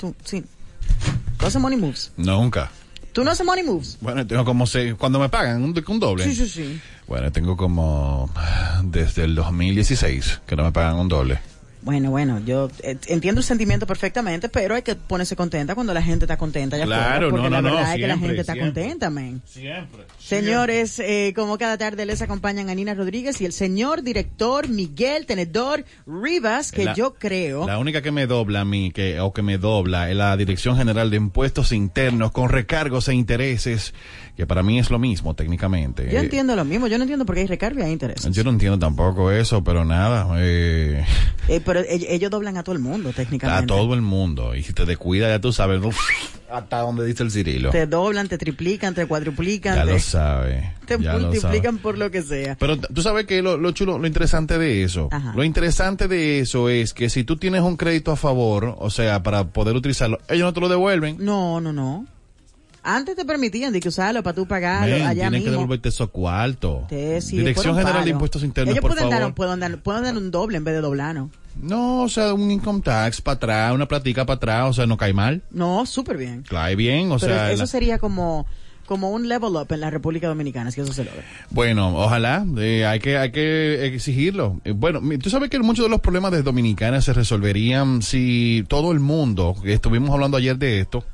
tú, sí. ¿Tú haces money moves? Nunca. ¿Tú no haces money moves? Bueno, tengo como seis, cuando me pagan un, un doble. Sí, sí, sí. Bueno, tengo como desde el 2016 que no me pagan un doble. Bueno, bueno, yo eh, entiendo el sentimiento perfectamente, pero hay que ponerse contenta cuando la gente está contenta. allá Claro, porque no, la no, no, verdad es que la gente está siempre. contenta, men. Siempre. Señores, eh, como cada tarde les acompañan a Nina Rodríguez y el señor director Miguel Tenedor Rivas, que La- yo creo... La única que me dobla a mí, que, o que me dobla, es la Dirección General de Impuestos Internos con recargos e intereses, que para mí es lo mismo técnicamente. Yo Eh, entiendo lo mismo, yo no entiendo por qué hay recargo y hay intereses. Yo no entiendo tampoco eso, pero nada. Eh, Eh, pero ell- ellos doblan a todo el mundo, a técnicamente. todo el mundo. Y si te descuida, ya tú sabes, uf, hasta donde dice el Cirilo. Te doblan, te triplican, te cuadruplican, Ya te, lo sabe. te ya multiplican sabe. por lo que sea. Pero tú sabes que lo, lo chulo, lo interesante de eso, Ajá. lo interesante de eso es que si tú tienes un crédito a favor, o sea, para poder utilizarlo, ellos no te lo devuelven. No, no, no. Antes te permitían de que usarlo para tú pagarlo Men, allá tienen que mismo. devolverte esos cuartos. Sí, Dirección General de. Impuestos Internos, Ellos por pueden favor. dar, pueden, dar, pueden dar un doble en vez de doblar, ¿no? O sea, un income tax para atrás, una platica para atrás, o sea, no cae mal. No, súper bien. Cae bien, o Pero sea, eso la- sería como, como un level up en la República Dominicana, si eso se logra. Bueno, ojalá, eh, hay que hay que exigirlo. Eh, bueno, tú sabes que muchos de los problemas de Dominicana se resolverían si todo el mundo, que estuvimos hablando ayer de esto,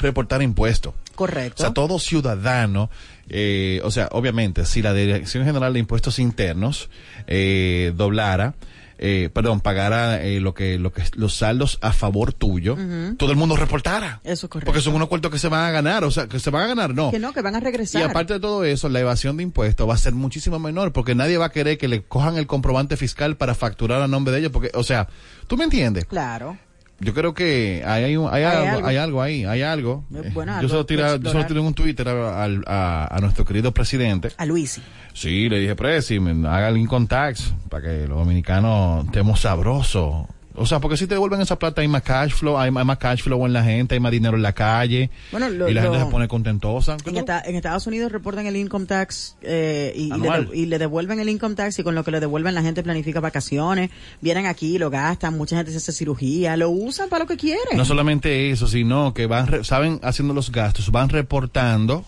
reportara impuestos. Correcto. O sea, todo ciudadano, eh, o sea, obviamente, si la Dirección General de Impuestos Internos eh, doblara, eh, perdón, pagara eh, lo que lo que los saldos a favor tuyo, todo el mundo reportara. Eso es correcto. Porque son unos cuartos que se van a ganar, o sea, que se van a ganar, no. que no, que van a regresar. Y aparte de todo eso, la evasión de impuestos va a ser muchísimo menor porque nadie va a querer que le cojan el comprobante fiscal para facturar a nombre de ellos. Porque, o sea, ¿tú me entiendes? Claro. Yo creo que hay, hay, hay Hay algo, algo. hay algo ahí, hay algo. Eh, bueno, yo solo tiré, yo solo tiré un Twitter a, a- a nuestro querido presidente. A Luisi. Sí, le dije, Presi, haga income tax para que los dominicanos estemos sabrosos. O sea, porque si te devuelven esa plata hay más cash flow, hay, más- cash flow en la gente, hay más dinero en la calle. Bueno, lo- y la gente lo- se pone contentosa. En, esta- en Estados Unidos reportan el income tax eh, y, y le y devuelven el income tax y con lo que le devuelven la gente planifica vacaciones, vienen aquí, lo gastan, mucha gente se hace cirugía, lo usan para lo que quieren. No solamente eso, sino que van, re- saben, haciendo los gastos, van reportando.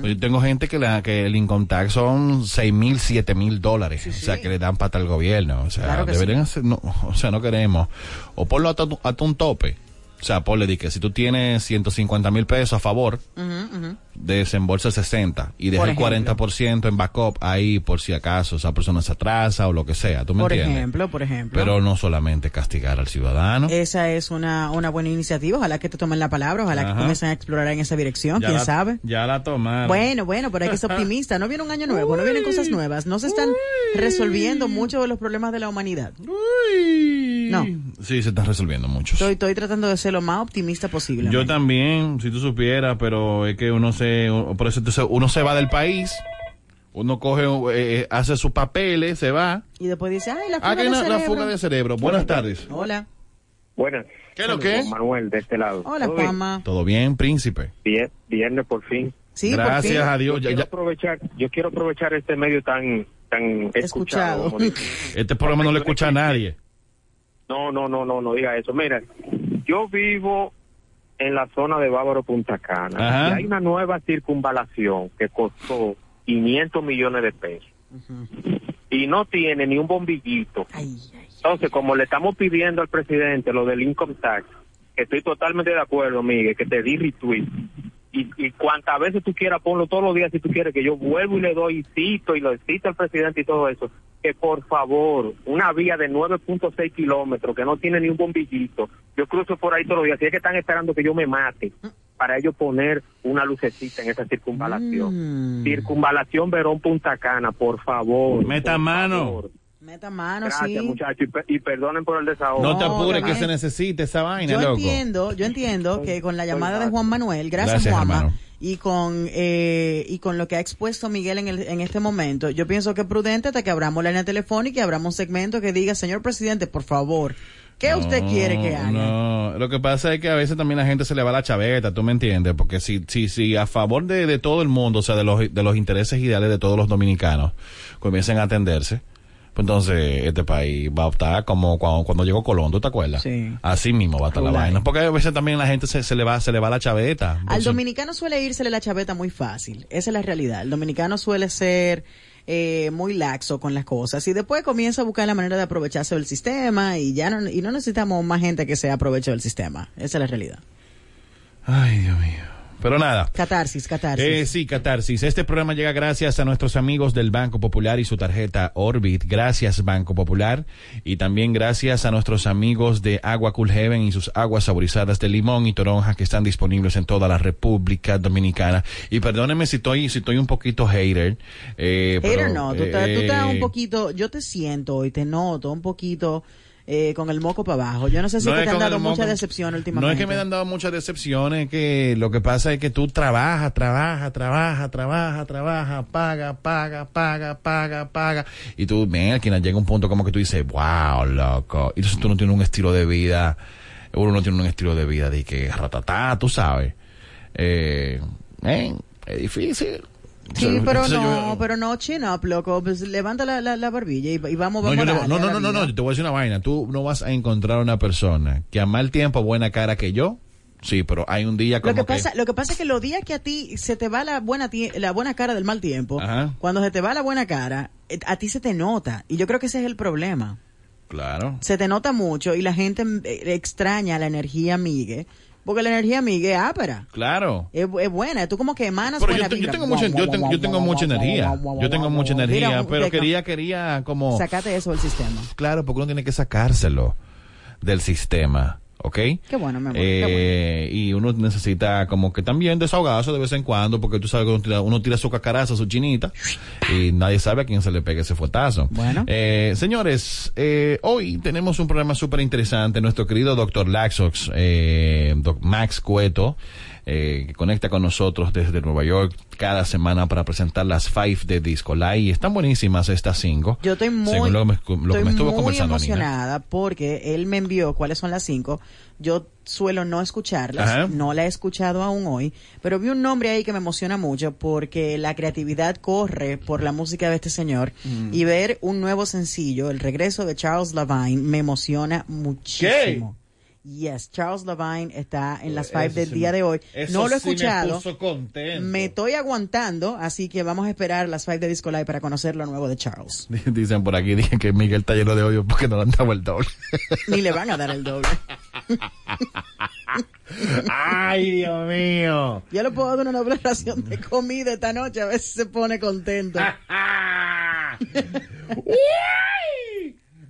Pues Yo tengo gente que, la, que el income tax son seis mil, siete mil dólares. o sea, que le dan pata al gobierno. O sea, Claro deberían hacer, no, o sea, no queremos. O ponlo tu- hasta un tope. O sea, ponle di que si tú tienes 150 mil pesos a favor, desembolsa 60 y deja Por el ejemplo. 40% en backup ahí por si acaso esa persona se atrasa o lo que sea. ¿Tú me por entiendes? ejemplo, por ejemplo. Pero no solamente castigar al ciudadano. Esa es una, una buena iniciativa, ojalá que te tomen la palabra, ojalá que comiencen a explorar en esa dirección, Ya quién la- sabe. Ya la tomaron. Bueno, bueno, pero hay que ser optimista. No viene un año nuevo, no vienen cosas nuevas. No se están resolviendo muchos de los problemas de la humanidad. Uy. No. Sí, se están resolviendo muchos. Estoy, estoy tratando de ser lo más optimista posible. Yo también, si tú supieras, pero es que uno se, por eso entonces uno se va del país, uno coge, eh, hace sus papeles, se va. Y después dice, ay, la fuga, Ah, de, la cerebro. fuga de cerebro. Buenas tardes. Hola. Buenas. ¿Qué es lo que es? Manuel, de este lado. Hola, ¿Todo bien? Juanma. Todo bien, príncipe. Bien, viernes por fin. Sí, por Gracias fin. a Dios. Yo Ya, quiero ya- aprovechar, yo quiero aprovechar este medio tan tan escuchado. Este programa no le escucha a nadie. No, no, no, no, no diga eso. Mira, yo vivo en la zona de Bávaro Punta Cana Ajá. y hay una nueva circunvalación que costó 500 millones de pesos y no tiene ni un bombillito. Ay, ay. Entonces, como le estamos pidiendo al presidente lo del income tax, que estoy totalmente de acuerdo, Miguel, que te di retweet. Y, y cuantas veces tú quieras, ponlo todos los días si tú quieres, que yo vuelvo y le doy y cito y lo cito al presidente y todo eso. Que por favor, una vía de 9.6 kilómetros que no tiene ni un bombillito, yo cruzo por ahí todos los días. Si es que están esperando que yo me mate para ellos poner una lucecita en esa circunvalación. Mm. Circunvalación Verón Punta Cana, por favor. Meta por mano. favor. Meta mano, Gracias, sí. muchachos, y, pe- y perdonen por el desahogo. No te No, apures que se necesite esa vaina, Yo loco. entiendo, yo entiendo que con la llamada de Juan Manuel, gracias, Gracias, Juanma, hermano. y con eh, y con lo que ha expuesto Miguel en, el, en este momento, yo pienso que es prudente hasta que abramos la línea telefónica y abramos un segmento que diga, señor presidente, por favor, ¿qué usted No, quiere que haga? No, lo que pasa es que a veces también la gente se le va la chaveta, tú me entiendes, porque si, si, si a favor de, de todo el mundo, o sea, de los, de los intereses ideales de todos los dominicanos, comiencen a atenderse, Pues entonces este país va a estar como cuando, cuando llegó Colón, ¿tú te acuerdas? Sí. Así mismo va a estar la vaina. Porque a veces también la gente se, se le va se le va la chaveta. Al Entonces, dominicano suele írsele la chaveta muy fácil. Esa es la realidad. El dominicano suele ser eh, muy laxo con las cosas y después comienza a buscar la manera de aprovecharse del sistema y ya no, y no necesitamos más gente que se aproveche del sistema. Esa es la realidad. Ay, Dios mío. Pero nada. Catarsis, catarsis. Eh, sí, Catarsis. Este programa llega gracias a nuestros amigos del Banco Popular y su tarjeta Orbit. Gracias, Banco Popular. Y también gracias a nuestros amigos de Agua Cool Heaven y sus aguas saborizadas de limón y toronja que están disponibles en toda la República Dominicana. Y perdónenme si estoy, si estoy un poquito hater. Eh, Hater pero, no, tú, estás- tú estás eh, un poquito, yo te siento y te noto un poquito eh, con el moco para abajo. Yo no sé si No es que te han dado el mucha moco. decepción últimamente. No es que me han dado muchas decepciones, que lo que pasa es que tú trabajas, trabajas, trabajas, trabajas, trabajas, paga, paga, paga, paga, paga. Y tú, mira, quien llega un punto como que tú dices, wow, loco. Y entonces tú no tienes un estilo de vida, uno no tiene un estilo de vida de que ratatá, tú sabes. Eh, eh, es difícil. Sí, pero no, pero no, chin up, loco. Pues levanta la, la, la barbilla y, y vamos, No, vamos a no, no, a no, no, no, no, yo te voy a decir una vaina. Tú no vas a encontrar una persona que a mal tiempo, buena cara que yo. Sí, pero hay un día como Lo que, pasa, lo que pasa es que los días que a ti se te va la buena tie- la buena cara del mal tiempo, Ajá. cuando se te va la buena cara, eh, a ti se te nota. Y yo creo que ese es el problema. Claro. Se te nota mucho y la gente eh, extraña la energía migue, porque la energía migue es ápera. Claro. Es, es buena, tú como que emanas Pero buena yo, yo tengo mucha, yo tengo, yo tengo mucha energía. Yo tengo mucha energía, pero quería, quería como, Sacate eso del sistema. claro, porque uno tiene que sacárselo del sistema, ¿ok? Qué bueno, mi amor, qué Eh, Y uno necesita como que también desahogarse de vez en cuando, porque tú sabes que uno tira, uno tira su cacaraza, su chinita, y nadie sabe a quién se le pegue ese fuetazo. Bueno. Eh, señores, eh, hoy tenemos un programa súper interesante. Nuestro querido doctor Laxox, eh, doc Max Cueto, eh, que conecta con nosotros desde Nueva York cada semana para presentar las Five de Disco Live. Y están buenísimas estas cinco. Yo estoy muy, según lo que me, lo que estoy me estuvo muy conversando Nina. emocionada porque él me envió cuáles son las cinco. Yo suelo no escucharlas, Ajá. no la he escuchado aún hoy, pero vi un nombre ahí que me emociona mucho porque la creatividad corre por la música de este señor Mm. y ver un nuevo sencillo, el regreso de Charles Lavine, me emociona muchísimo. Yes, Charles Lavine está en las five Eso del sí día me- de hoy. eso No lo he sí escuchado. Me estoy aguantando, así que vamos a esperar las five de Disco Live para conocer lo nuevo de Charles. Dicen por aquí, dicen que Miguel está lleno de odio porque no le han dado el doble. Ni le van a dar el doble. Ay, Dios mío. Yo le puedo dar una doble ración de comida esta noche, a ver si se pone contento.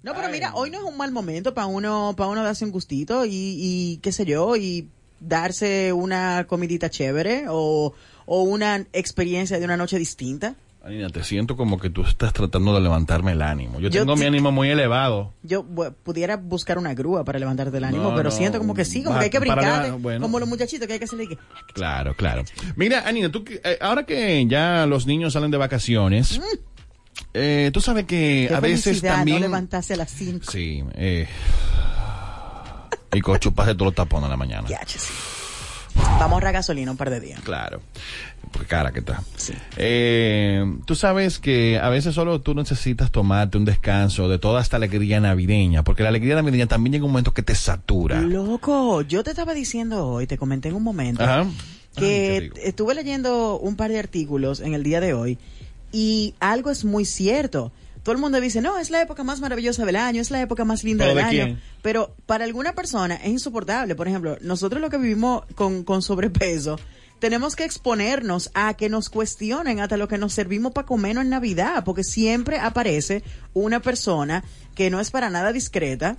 No, pero mira, hoy no es un mal momento para uno, para uno darse un gustito y, y qué sé yo, y darse una comidita chévere o, o una experiencia de una noche distinta. Anina, te siento como que tú estás tratando de levantarme el ánimo. Yo, Yo tengo te- mi ánimo muy elevado. Yo pudiera buscar una grúa para levantarte el ánimo, No, pero no, siento como que sí, como que hay que brincar, bueno. como los muchachitos que hay que hacerle que... Claro, claro. Mira, Anina, tú, que- eh, ahora que ya los niños salen de vacaciones, eh, tú sabes que Qué a veces también... no levantarse a las 5. Sí, eh... Y con chupas de todos los tapones en la mañana. Ya, sí. Vamos a ahorrar gasolina un par de días. Claro. Porque cara que está. Sí. Eh, tú sabes que a veces solo tú necesitas tomarte un descanso de toda esta alegría navideña, porque la alegría navideña también llega un momento que te satura. Loco, yo te estaba diciendo hoy, te comenté en un momento, Ajá. Que estuve leyendo un par de artículos en el día de hoy y algo es muy cierto. Todo el mundo dice, no, es la época más maravillosa del año, es la época más linda ¿Pero del de año. quién? Pero para alguna persona es insoportable. Por ejemplo, nosotros lo que vivimos con, con sobrepeso, tenemos que exponernos a que nos cuestionen hasta lo que nos servimos para comernos en Navidad, porque siempre aparece una persona que no es para nada discreta,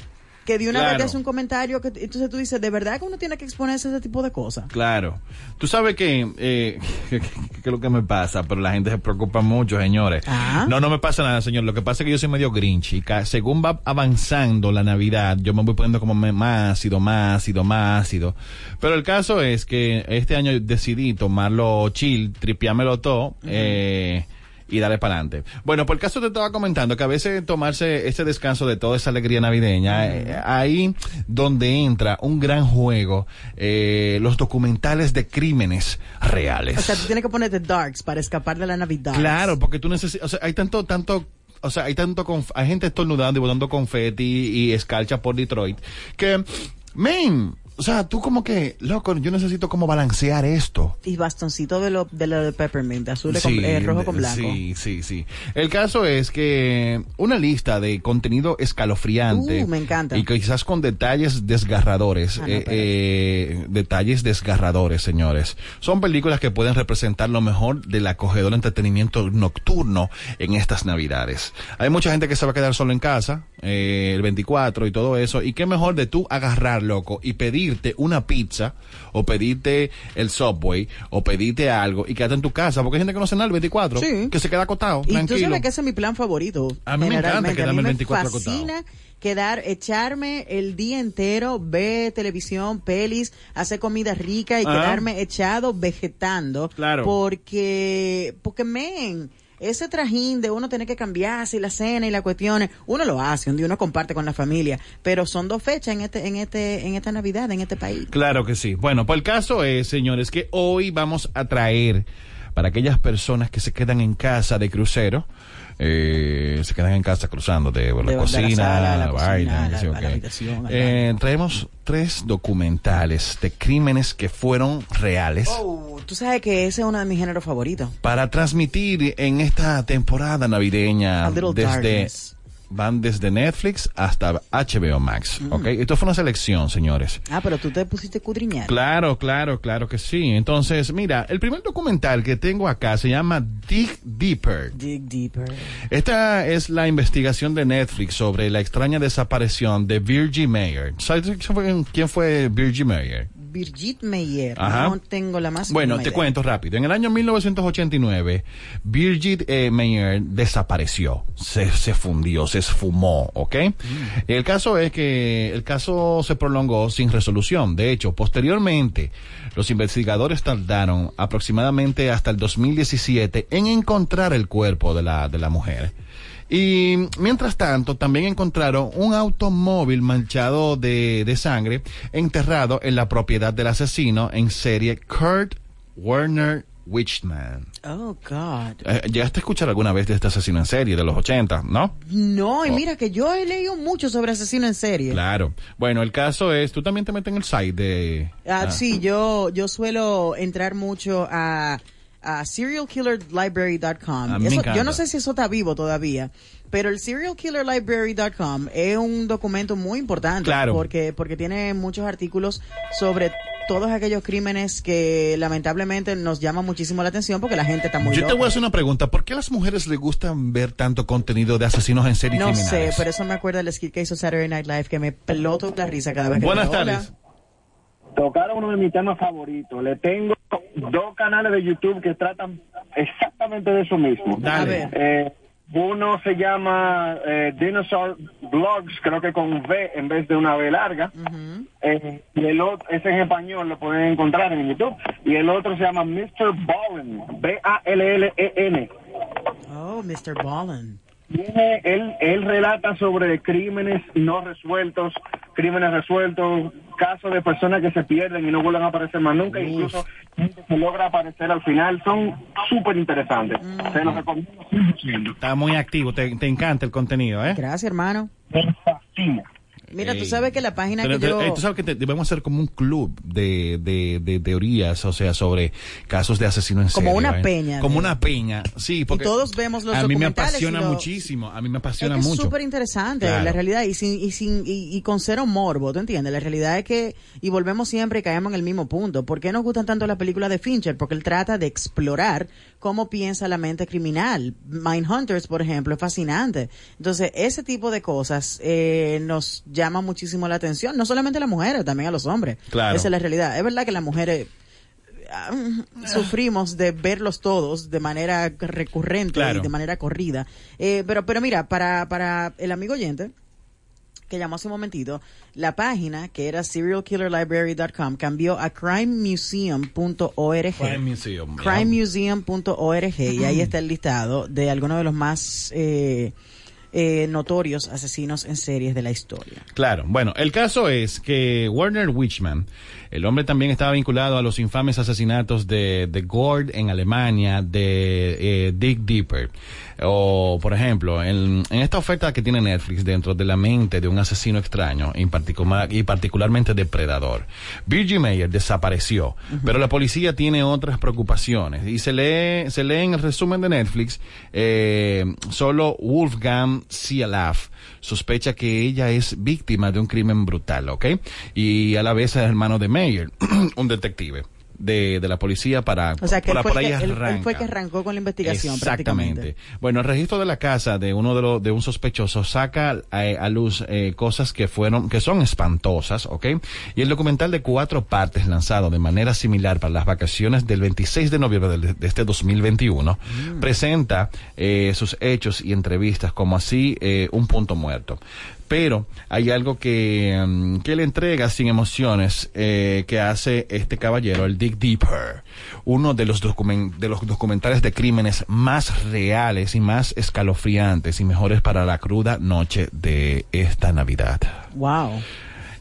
que de una vez te hace un comentario, que entonces tú dices, ¿de verdad que uno tiene que exponerse a ese tipo de cosas? Claro. Tú sabes que, eh, que, que- que es lo que me pasa, pero la gente se preocupa mucho, señores. Ah. No, no me pasa nada, señor. Lo que pasa es que yo soy medio grinch según va avanzando la Navidad, yo me voy poniendo como más ácido, más ácido, más ácido. Pero el caso es que este año decidí tomarlo chill, tripiármelo todo, eh, y darle para adelante. Bueno, por el caso te estaba comentando que a veces tomarse ese descanso de toda esa alegría navideña, eh, ahí donde entra un gran juego, eh, los documentales de crímenes reales. O sea, tú tienes que ponerte darks para escapar de la Navidad. Claro, porque tú necesitas, o sea, hay tanto, tanto o sea, hay tanto, conf- hay gente estornudando y botando confeti y escarcha por Detroit, que, men, o sea, tú como que, loco, yo necesito como balancear esto. Y bastoncito de lo de, lo de peppermint, azul con, eh, rojo con blanco. Sí, sí, sí. El caso es que una lista de contenido escalofriante. Uh, me encanta. Y quizás con detalles desgarradores. Ah, no, eh, eh, detalles desgarradores, señores. Son películas que pueden representar lo mejor del acogedor entretenimiento nocturno en estas navidades. Hay mucha gente que se va a quedar solo en casa, eh, el 24 y todo eso. Y qué mejor de tú agarrar, loco, y pedirte una pizza, o pedirte el Subway, o pedirte algo, y quedarte en tu casa. Porque hay gente que no hace nada el 24, Sí. que se queda acostado, Y tú tranquilo. sabes que ese es mi plan favorito. A mí me encanta quedarme el me 24 fascina quedar, echarme el día entero, ver televisión, pelis, hacer comida rica y Ajá. quedarme echado vegetando. Claro. Porque, porque men, ese trajín de uno tener que cambiarse y la cena y las cuestiones, uno lo hace, un uno comparte con la familia, pero son dos fechas en este, en este, en esta Navidad, en este país. Claro que sí. Bueno, pues el caso es, señores, que hoy vamos a traer para aquellas personas que se quedan en casa de crucero, eh, se quedan en casa cruzando de, por la De- de la cocina, sala la cocina, vaina, a qué la- a la Eh, traemos tres documentales de crímenes que fueron reales. Oh, tú sabes que ese es uno de mis géneros favoritos. Para transmitir en esta temporada navideña desde Darkness. Van desde Netflix hasta HBO Max, Mm. ¿ok? Esto fue una selección, señores. Ah, pero tú te pusiste cudriñar. Claro, claro, claro que sí. Entonces, mira, el primer documental que tengo acá se llama Dig Deeper. Dig deeper. Esta es la investigación de Netflix sobre la extraña desaparición de Virgie Mayer. ¿Sabes quién fue- quién fue Virgie Mayer? Birgit Meyer. Ajá. No tengo la más Bueno, te idea. cuento rápido. En el año 1989, Birgit eh, Meyer desapareció, se, se fundió, se esfumó, ¿ok? El caso es que el caso se prolongó sin resolución. De hecho, posteriormente, los investigadores tardaron aproximadamente hasta el 2017 en encontrar el cuerpo de la, de la mujer. Y mientras tanto, también encontraron un automóvil manchado de, de sangre enterrado en la propiedad del asesino en serie Kurt Werner Wichman. Oh, God. Eh, ¿Llegaste a escuchar alguna vez de este asesino en serie de los 80, no? No, y mira que yo he leído mucho sobre asesino en serie. Oh. Claro. Bueno, el caso es, tú también te metes en el site de... Ah, ah, Sí, yo, yo suelo entrar mucho a, a serialkillerlibrary.com. A Eso- yo no sé si eso está vivo todavía, pero el serialkillerlibrary.com es un documento muy importante Claro. porque, porque tiene muchos artículos sobre todos aquellos crímenes que lamentablemente nos llaman muchísimo la atención porque la gente está muy Yo te voy a hacer una pregunta. ¿Por qué a las mujeres les gustan ver tanto contenido de asesinos en serie y No sé, criminales? pero eso me acuerda del skit que hizo Saturday Night Live que me pelotó la risa cada vez que Buenas. Hola. Tocaron uno de mis temas favoritos. Le tengo dos canales de YouTube que tratan exactamente de eso mismo. Dale. Eh, uno se llama eh, Dinosaur Blogs, creo que con V en vez de una V larga. Eh, y el otro, ese en español lo pueden encontrar en YouTube. Y el otro se llama Mr. Ballen, B-A-L-L-E-N. Oh, Mr. Ballin. Tiene- él, él relata sobre crímenes no resueltos, crímenes resueltos, casos de personas que se pierden y no vuelven a aparecer más nunca, incluso gente que logra aparecer al final. Son súper interesantes. Se los recomiendo 100%. Está muy activo, te, te encanta el contenido, ¿eh? Gracias, hermano. Me fascina. Mira, tú Ey. sabes que la página Pero, que yo... eh, tú sabes que te- debemos hacer como un club de, de, de teorías, o sea, sobre casos de asesinos en Como serie, una ¿eh? peña Como de- una peña, sí. Porque todos vemos los A mí me apasiona y lo- muchísimo, a mí me Es apasiona que es mucho. súper interesante, Claro. la realidad, y sin, y sin, y, y con cero morbo, ¿tú entiendes? La realidad es que, y volvemos siempre y caemos en el mismo punto. ¿Por qué nos gustan tanto las películas de Fincher? Porque él trata de explorar cómo piensa la mente criminal. Mindhunters, por ejemplo, es fascinante. Entonces, ese tipo de cosas eh, nos llama muchísimo la atención, no solamente a las mujeres, también a los hombres. Claro. Esa es la realidad. Es verdad que las mujeres ah, sufrimos de verlos todos de manera recurrente Claro. y de manera corrida. Eh, pero, pero mira, para, para el amigo oyente que llamó hace un momentito, la página que era serialkillerlibrary.com cambió a crimemuseum.org. Crime Museum. crimemuseum.org y ahí está el listado de algunos de los más eh, eh, notorios asesinos en series de la historia. Claro, bueno, el caso es que Werner Wichmann, el hombre también estaba vinculado a los infames asesinatos de, de Gord en Alemania, de eh, Dick Deeper, o por ejemplo, en, en, esta oferta que tiene Netflix dentro de la mente de un asesino extraño en particular, y particularmente depredador. Virgin Mayer desapareció, uh -huh. pero la policía tiene otras preocupaciones y se lee, se lee en el resumen de Netflix eh, solo Wolfgang Sialaf sospecha que ella es víctima de un crimen brutal, ¿ok? Y a la vez es hermano de Mayer, un detective. De, de, la policía para o sea que por, él, fue por ahí que, él, fue que arrancó con la investigación exactamente bueno el registro de la casa de uno de los de un sospechoso saca a, a luz eh, cosas que fueron que son espantosas ¿ok? y el documental de cuatro partes lanzado de manera similar para las vacaciones del 26 de noviembre de, de este 2021 mm. presenta eh, sus hechos y entrevistas como así eh, un punto muerto pero hay algo que, um, que le entrega sin emociones eh, que hace este caballero, el Dick Deeper, uno de los, de los documentales de crímenes más reales y más escalofriantes y mejores para la cruda noche de esta Navidad. Wow.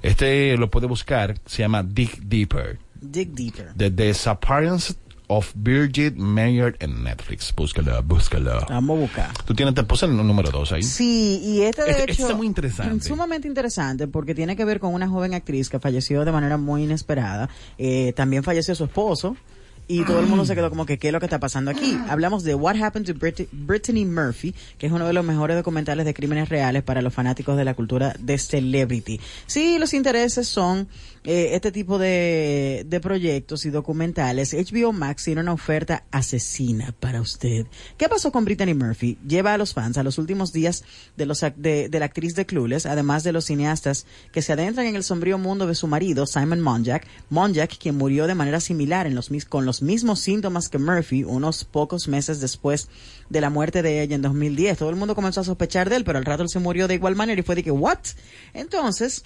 Este lo puede buscar, se llama Dick Deeper. Dick Deeper. The Disappearance of Birgit Mayer en Netflix. Búscala, búscala. Vamos a buscar. Tú tienes, te puse el número dos ahí. Sí, y este de Este- hecho este está muy interesante. Sumamente interesante porque tiene que ver con una joven actriz que falleció de manera muy inesperada. Eh, también falleció su esposo. Y todo el mundo se quedó como que, ¿qué es lo que está pasando aquí? Hablamos de What Happened to Brit- Brittany Murphy, que es uno de los mejores documentales de crímenes reales para los fanáticos de la cultura de celebrity. Sí, los intereses son eh, este tipo de, de proyectos y documentales. HBO Max tiene una oferta asesina para usted. ¿Qué pasó con Brittany Murphy? Lleva a los fans a los últimos días de, los, de, de la actriz de Clueless, además de los cineastas que se adentran en el sombrío mundo de su marido, Simon Monjack. Monjack, quien murió de manera similar en los, con los mismos síntomas que Murphy unos pocos meses después de la muerte de ella en 2010. Todo el mundo comenzó a sospechar de él, pero al rato él se murió de igual manera y fue de que, ¿what? Entonces,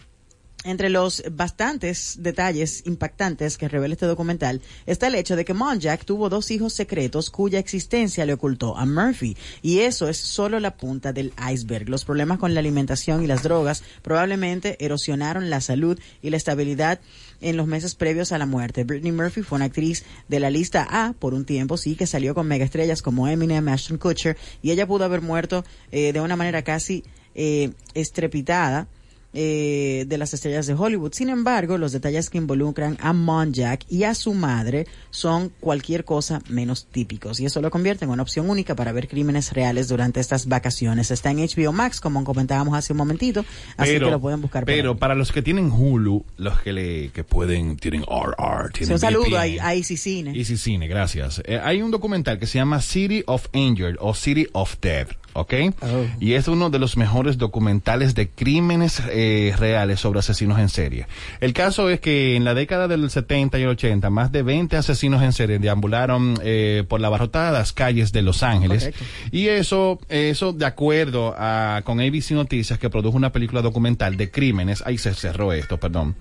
entre los bastantes detalles impactantes que revela este documental está el hecho de que Monjack tuvo dos hijos secretos cuya existencia le ocultó a Murphy. Y eso es solo la punta del iceberg. Los problemas con la alimentación y las drogas probablemente erosionaron la salud y la estabilidad en los meses previos a la muerte. Brittany Murphy fue una actriz de la lista A por un tiempo, sí, que salió con megaestrellas como Eminem, Ashton Kutcher, y ella pudo haber muerto eh, de una manera casi eh, estrepitada eh, de las estrellas de Hollywood. Sin embargo, los detalles que involucran a Monjack y a su madre son cualquier cosa menos típicos y eso lo convierte en una opción única para ver crímenes reales durante estas vacaciones. Está en HBO Max, como comentábamos hace un momentito, así que lo pueden buscar. por Pero para los que tienen Hulu, los que le que pueden tienen RR, tienen un saludo a, a Easy Cine. Easy Cine, gracias. Eh, hay un documental que se llama City of Injured o City of Dead, ¿ok? Oh. Y es uno de los mejores documentales de crímenes eh, reales sobre asesinos en serie. El caso es que en la década del 70 y 80, más de 20 asesinos en serie deambularon eh, por las abarrotadas calles de Los Ángeles. Correcto. Y eso, eso de acuerdo a, con ABC Noticias, que produjo una película documental de crímenes. Ahí se cerró esto, perdón.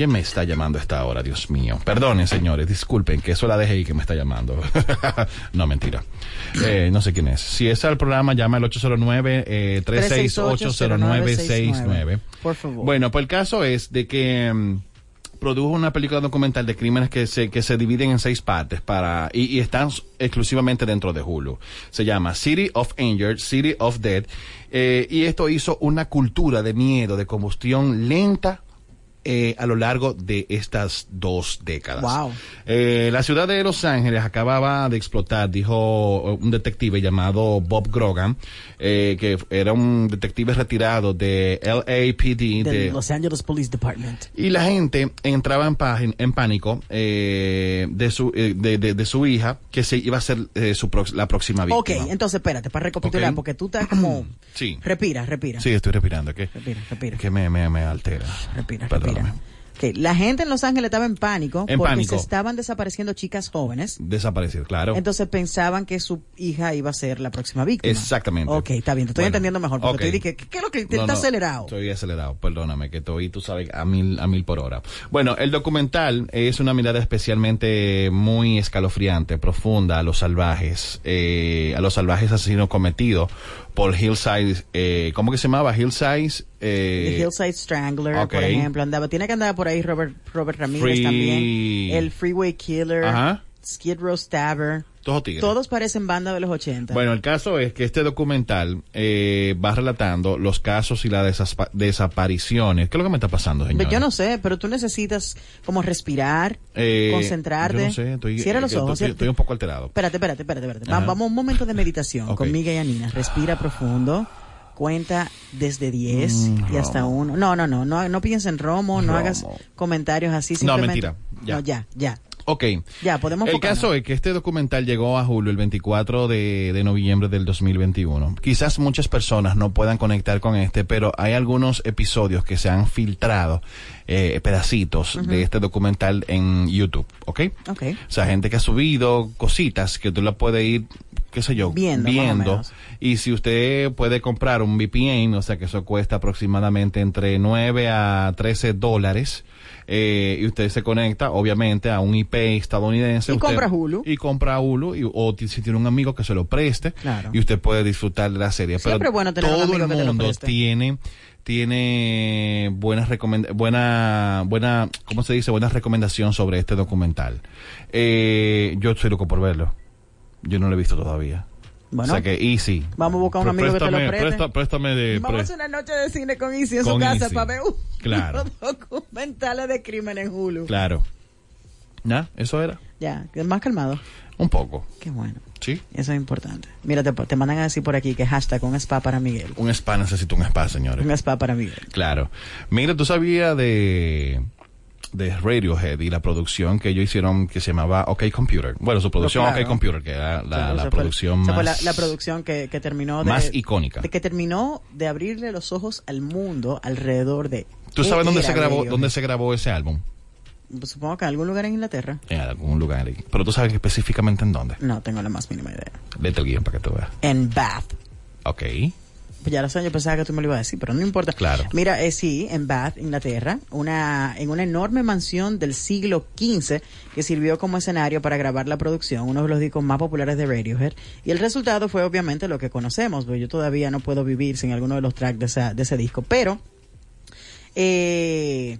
¿Quién me está llamando a esta hora, Dios mío? Perdonen, señores, disculpen, que eso la dejé ahí que me está llamando. no, mentira. Eh, no sé quién es. Si es al programa, llama al 809 eh, 368-0969. Por favor. Bueno, pues el caso es de que mm, produjo una película documental de crímenes que se, que se dividen en seis partes para, y, y están exclusivamente dentro de Hulu. Se llama City of Injured, City of Dead, eh, y esto hizo una cultura de miedo, de combustión lenta, eh, a lo largo de estas dos décadas. Wow. Eh, la ciudad de Los Ángeles acababa de explotar, dijo un detective llamado Bob Grogan, eh, que era un detective retirado de LAPD. del de, Los Angeles Police Department. y la gente entraba en, en pánico eh, de, su, eh, de, de- de su hija, que se iba a ser eh, su la próxima víctima. Ok, entonces espérate, para recapitular, Ok. porque tú estás como... Sí. Respira, respira. Sí, estoy respirando, ¿qué? Respira, respira. Que me, me, me altera. Respira, Perdóname. Que la gente en Los Ángeles estaba en pánico En porque pánico. se estaban desapareciendo chicas jóvenes. Desaparecido, claro. Entonces pensaban que su hija iba a ser la próxima víctima. Exactamente. Ok, está bien, te estoy Bueno, entendiendo mejor. Porque te dije, ¿qué, qué es lo que te No, está no, acelerado? Estoy acelerado, perdóname, que estoy, tú sabes, a mil, a mil por hora. Bueno, el documental es una mirada especialmente muy escalofriante, profunda a los salvajes, eh, a los salvajes asesinos cometidos por Hillside, eh, ¿cómo que se llamaba? Hillside, eh, The Hillside Strangler, por ejemplo, andaba, tiene que andar por ahí Robert, Robert Ramírez Free- también, el Freeway Killer, Ajá. Skid Row Stabber, todos tigres. todos parecen banda de los 80. Bueno, el caso es que este documental eh, va relatando los casos y las desapariciones. ¿Qué es lo que me está pasando, señor? Yo no sé, pero tú necesitas como respirar, Eh, concentrarte. Yo no sé, estoy, Cierra los eh, ojos. estoy, un poco alterado. Espérate, espérate, espérate, espérate. Va-. Vamos a un momento de meditación Ok. con Miguel y Anina. Respira profundo. Cuenta desde 10 Mm, y hasta romo. 1. No, no, no, no, no pienses en Romo, no hagas comentarios así. No, Simplemente, mentira, ya. No, ya, ya. Ok. Ya, podemos El caso es que este documental llegó a Hulu el 24 de, de noviembre del 2021. Quizás muchas personas no puedan conectar con este, pero hay algunos episodios que se han filtrado, eh, pedacitos de este documental en YouTube, ¿ok? Ok. O sea, gente que ha subido cositas que tú la puedes ir, qué sé yo, Viendo, más o menos. Y si usted puede comprar un VPN, o sea que eso cuesta aproximadamente entre 9 a 13 dólares, eh, y usted se conecta, obviamente, a un IP estadounidense. Y usted- compra Hulu. Y compra Hulu, y- o si tiene un amigo que se lo preste, Claro. y usted puede disfrutar de la serie. Siempre Pero bueno tener un todo amigo el que te lo mundo preste. tiene tiene buenas buena buena cómo se dice buena recomendación sobre este documental eh, yo estoy loco por verlo yo no lo he visto todavía Bueno, o sea que easy vamos a buscar un amigo que te lo préstame- preste. presta- préstame de Vamos a hacer una noche de cine con Easy en su casa Easy. para ver un- Claro. documentales de crimen en Hulu. claro ¿Ya? eso era Ya, más calmado. un poco Qué bueno. sí Eso es importante. Mira, te, te mandan a decir por aquí que hashtag un spa para Miguel. un spa necesito un spa señores Un spa para Miguel. Claro. Mira, tú sabías de de Radiohead y la producción que ellos hicieron que se llamaba OK Computer. Bueno, su producción Claro. OK Computer, que era la, Claro, la fue- producción más fue la, la producción que, que terminó de, más icónica. de que terminó de abrirle los ojos al mundo alrededor de ¿Tú sabes qué dónde se grabó Radiohead. dónde se grabó ese álbum? Supongo que en algún lugar en Inglaterra. En algún lugar. Pero tú sabes específicamente en dónde. No tengo la más mínima idea. Vete el guion para que tú veas. En Bath. Ok. Ya lo sé, yo pensaba que tú me lo ibas a decir, pero no importa. Claro. Mira, eh, sí, en Bath, Inglaterra, una, en una enorme mansión del siglo XV que sirvió como escenario para grabar la producción, uno de los discos más populares de Radiohead. Y el resultado fue obviamente lo que conocemos, porque yo todavía no puedo vivir sin alguno de los tracks de, esa- de ese disco. Pero, eh,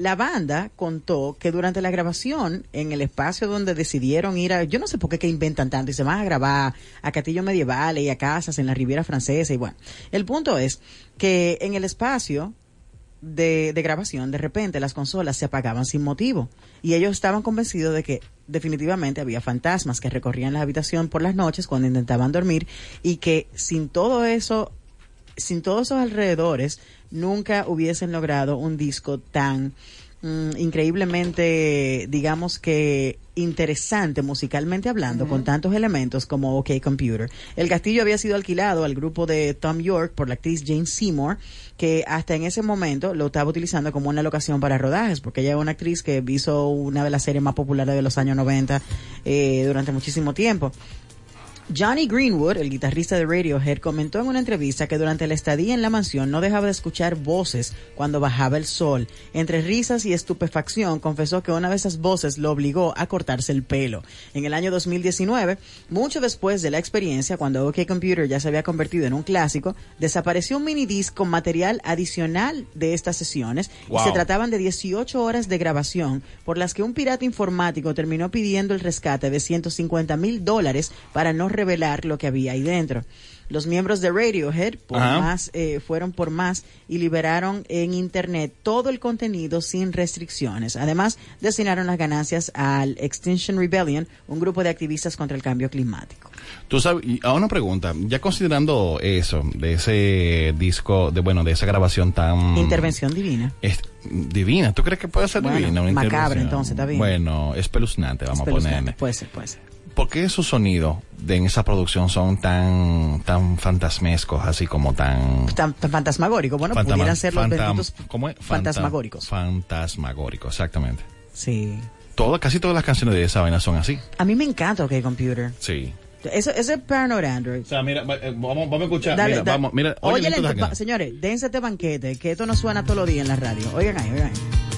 la banda contó que durante la grabación, en el espacio donde decidieron ir a, yo no sé por qué que inventan tanto y se van a grabar a castillos medievales y a casas en la Riviera Francesa y bueno, el punto es que en el espacio de, de grabación, de repente las consolas se apagaban sin motivo y ellos estaban convencidos de que definitivamente había fantasmas que recorrían la habitación por las noches cuando intentaban dormir y que sin todo eso sin todos esos alrededores, nunca hubiesen logrado un disco tan mm, increíblemente, digamos que interesante musicalmente hablando, con tantos elementos como OK Computer. El castillo había sido alquilado al grupo de Tom York por la actriz Jane Seymour, que hasta en ese momento lo estaba utilizando como una locación para rodajes, porque ella es una actriz que hizo una de las series más populares de los años 90 eh, durante muchísimo tiempo. Johnny Greenwood, el guitarrista de Radiohead, comentó en una entrevista que durante la estadía en la mansión no dejaba de escuchar voces cuando bajaba el sol. Entre risas y estupefacción, confesó que una de esas voces lo obligó a cortarse el pelo. En el año 2019, mucho después de la experiencia, cuando OK Computer ya se había convertido en un clásico, desapareció un minidisc con material adicional de estas sesiones y se trataban de 18 horas de grabación por las que un pirata informático terminó pidiendo el rescate de 150 mil dólares para no revelar lo que había ahí dentro. Los miembros de Radiohead por más, eh, fueron por más y liberaron en Internet todo el contenido sin restricciones. Además, destinaron las ganancias al Extinction Rebellion, un grupo de activistas contra el cambio climático. Tú sabes, y ahora una pregunta, ya considerando eso, de ese disco, de bueno, de esa grabación tan... Intervención divina. Es divina, ¿tú crees que puede ser Bueno, divina? Una macabra, entonces, está bien. Bueno, espeluznante, vamos a ponerle. Puede ser, puede ser. ¿Por qué esos sonidos de en esa producción son tan tan fantasmescos, así como tan Tan, tan fantasmagórico. Bueno, fantama- pudieran ser los benditos ¿cómo es? Fanta- fantasmagóricos. Fantasmagóricos, exactamente. Sí. Todas, casi todas las canciones de esa vaina son así. A mí me encanta OK Computer. Sí. Eso, ese es Paranoid Android. O sea, mira, eh, vamos, vamos a escuchar. Dale, mira, da- vamos, mira, oye, va- señores, dense este banquete, que esto no suena todos los días en la radio. Oigan ahí, oigan ahí.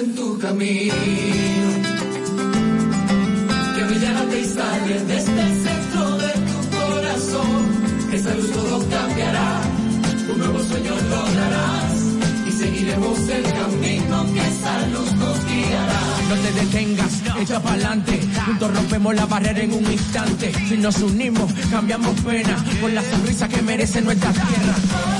En tu camino que brillará te sale desde el centro de tu corazón. Esa luz todo cambiará, un nuevo sueño lograrás y seguiremos el camino que esa luz nos guiará. No te detengas, echa pa'lante. Juntos rompemos la barrera en un instante. Si nos unimos, cambiamos pena por la sonrisa que merece nuestra tierra.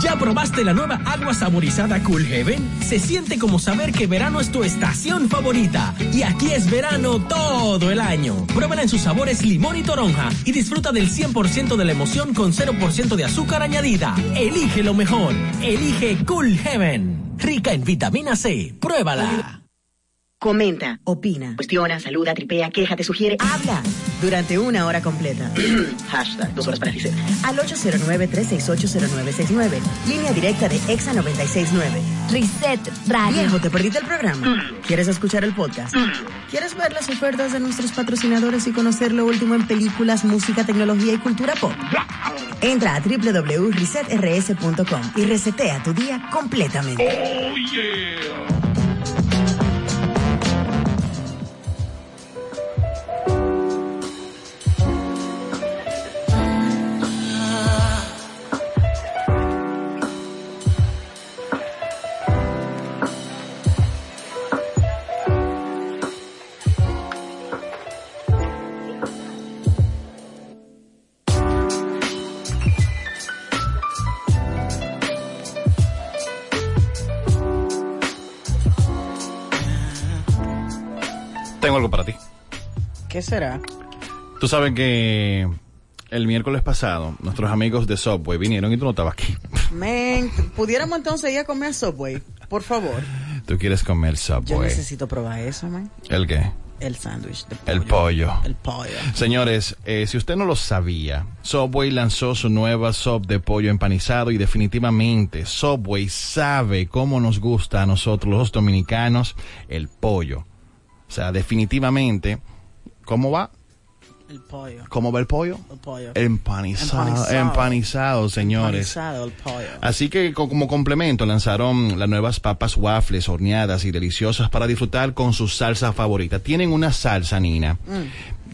¿Ya probaste la nueva agua saborizada Cool Heaven? Se siente como saber que verano es tu estación favorita. Y aquí es verano todo el año. Pruébala en sus sabores limón y toronja y disfruta del 100% de la emoción con 0% de azúcar añadida. Elige lo mejor. Elige Cool Heaven. Rica en vitamina C. Pruébala. Comenta, opina, cuestiona, saluda, tripea, quéjate, sugiere, habla durante una hora completa. Hashtag, dos horas para Giselle. Al 809-368-0969. Línea directa de EXA 969. Reset Radio. Viejo, ¿te perdiste el programa? ¿Quieres escuchar el podcast? ¿Quieres ver las ofertas de nuestros patrocinadores y conocer lo último en películas, música, tecnología y cultura pop? Entra a www.resetrs.com y resetea tu día completamente. Tengo algo para ti. ¿Qué será? Tú sabes que el miércoles pasado nuestros amigos de Subway vinieron y tú no estabas aquí. Men, pudiéramos entonces ir a comer Subway, por favor. Tú quieres comer Yo Subway. necesito probar eso, man. ¿El qué? El sándwich de pollo. El pollo. El pollo. Señores, eh, si usted no lo sabía, Subway lanzó su nueva sub de pollo empanizado y definitivamente Subway sabe cómo nos gusta a nosotros los dominicanos el pollo. O sea, definitivamente, ¿cómo va? El pollo. ¿Cómo va el pollo? El pollo. Empanizado, Empanizado. empanizado, señores. Empanizado el pollo. Así que co- como complemento lanzaron las nuevas papas waffles horneadas y deliciosas para disfrutar con su salsa favorita. Tienen una salsa, Nina,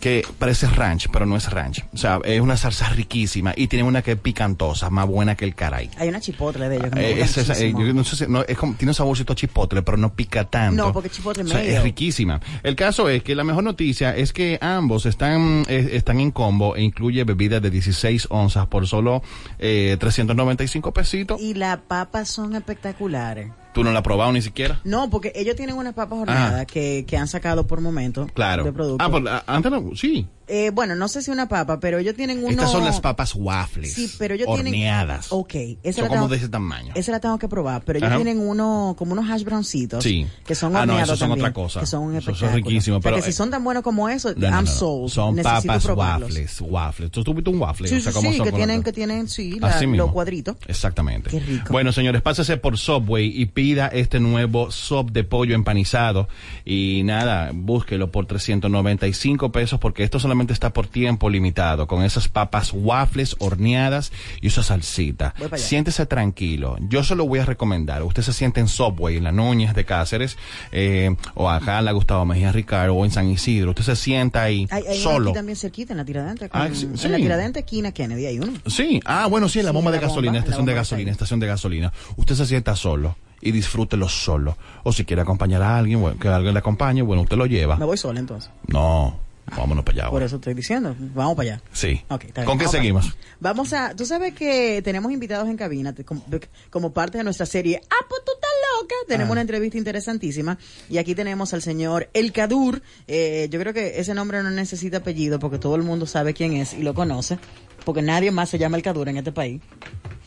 que parece ranch, pero no es ranch. O sea, es una salsa riquísima y tienen una que es picantosa, más buena que el caray. Hay una chipotle de ellos que Eh, gusta es esa, eh, yo no sé si- no, es como- tiene un saborcito a chipotle, pero no pica tanto. No, porque chipotle O sea, medio. es riquísima. El caso es que la mejor noticia es que ambos están, eh, están en combo e incluye bebidas de 16 onzas por solo eh, 395 pesitos. Y las papas son espectaculares. Tú no la has probado ni siquiera. No, porque ellos tienen unas papas horneadas que, que han sacado por momento Claro. de producto. Ah, pues, ah, antes no, sí. Eh, bueno, no sé si una papa, pero ellos tienen uno... Estas son las papas waffles. Sí, pero ellos tienen... horneadas. Ok. Esa Son la como tengo- de ese tamaño. Esa la tengo que probar, pero ellos Ajá. tienen uno, como unos hash browncitos. Sí. Que son Ah, no, horneados esos son también, otra cosa. Que son son riquísimos, O sea, pero, que si eh, son tan buenos como eso, No, no, I'm sold. Son Necesito papas probarlos. waffles, waffles. ¿Tú tuviste un waffle? Sí, O sea, sí, ¿cómo sí, son que tienen, que tienen, sí, la- los cuadritos. Exactamente. Qué rico. Bueno, señores, pásese por Subway y pida este nuevo sub de pollo empanizado. Y nada, búsquelo por 395 pesos porque esto solamente está por tiempo limitado. Con esas papas waffles horneadas y esa salsita. Siéntese tranquilo. Yo se lo voy a recomendar. Usted se siente en Subway, en la Núñez de Cáceres, eh, o acá en la Gustavo Mejía Ricardo, o en San Isidro. Usted se sienta ahí Hay, hay uno solo. aquí también cerquita, en la Tiradentes. Ah, sí, En sí. la Tiradentes, esquina Kennedy, hay uno. Sí, ah, bueno, sí, la Sí, bomba la de gasolina, bomba, estación la de gasolina, estación de gasolina. Usted se sienta solo y disfrútelo solo. O si quiere acompañar a alguien, bueno, que alguien le acompañe, bueno, usted lo lleva. Me voy sola entonces. No, vámonos para allá. Por ahora. eso estoy diciendo. Vamos para allá. Sí. Ok, está bien. ¿Con qué Vamos para seguimos? Vamos a, tú sabes que tenemos invitados en cabina como, como parte de nuestra serie. Ah, pues tú estás loca. Tenemos Ah. una entrevista interesantísima y aquí tenemos al señor El Cadur. Eh, yo creo que ese nombre no necesita apellido porque todo el mundo sabe quién es y lo conoce, porque nadie más se llama El Cadur en este país.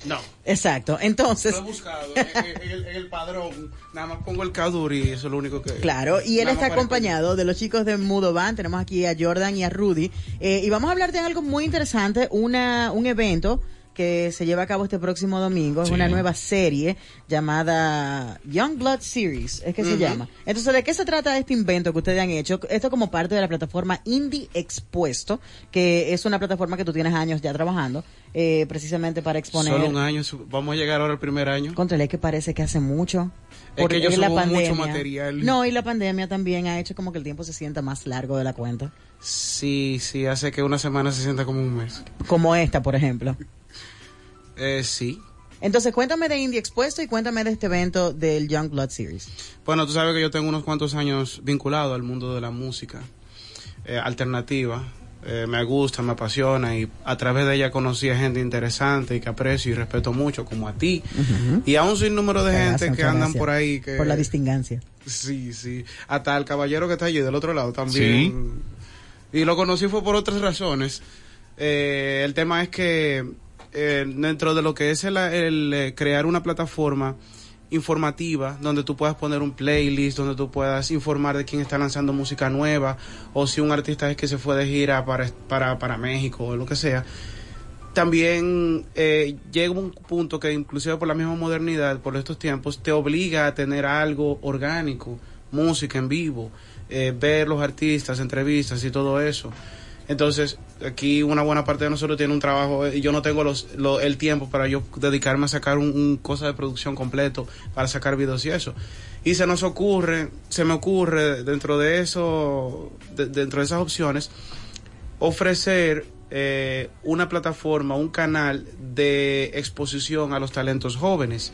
No. Exacto. Entonces, Lo he buscado en, el, en el padrón. Nada más pongo el Cadur y eso es lo único que. Claro, y él está acompañado de los chicos de Mudo Band. Tenemos aquí a Jordan y a Rudy. Eh, y vamos a hablar de algo muy interesante, una, un evento que se lleva a cabo este próximo domingo. Es Sí. una nueva serie llamada Young Blood Series, es que se llama. Entonces, ¿de qué se trata este invento que ustedes han hecho? Esto como parte de la plataforma Indie Expuesto, que es una plataforma que tú tienes años ya trabajando, eh, precisamente para exponer. Solo un año. Vamos a llegar ahora al primer año. Contrale que parece que hace mucho. Es que yo la subo mucho pandemia. material. No, y la pandemia también ha hecho como que el tiempo se sienta más largo de la cuenta. Sí, sí, hace que una semana se sienta como un mes. Como esta, por ejemplo. Eh, sí. Entonces, cuéntame de Indie Expuesto y cuéntame de este evento del Young Blood Series. Bueno, tú sabes que yo tengo unos cuantos años vinculado al mundo de la música eh, alternativa. Eh, me gusta, me apasiona y a través de ella conocí a gente interesante y que aprecio y respeto mucho, como a ti. Y a un sinnúmero de Gracias, gente que andan gracias por ahí. Que, Por la distingancia. Sí, sí. Hasta el caballero que está allí del otro lado también. Y lo conocí fue por otras razones. Eh, el tema es que eh, dentro de lo que es el, eh, crear una plataforma informativa donde tú puedas poner un playlist, donde tú puedas informar de quién está lanzando música nueva o si un artista es que se fue de gira para, para, para México o lo que sea. También eh, llega un punto que inclusive por la misma modernidad, por estos tiempos, te obliga a tener algo orgánico, música en vivo, eh, ver los artistas, entrevistas y todo eso. Entonces, aquí una buena parte de nosotros tiene un trabajo y yo no tengo los, lo- el tiempo para yo dedicarme a sacar un, cosa de producción completo, para sacar videos y eso. Y se nos ocurre, se me ocurre dentro de eso, de- dentro de esas opciones, ofrecer eh, una plataforma, un canal de exposición a los talentos jóvenes.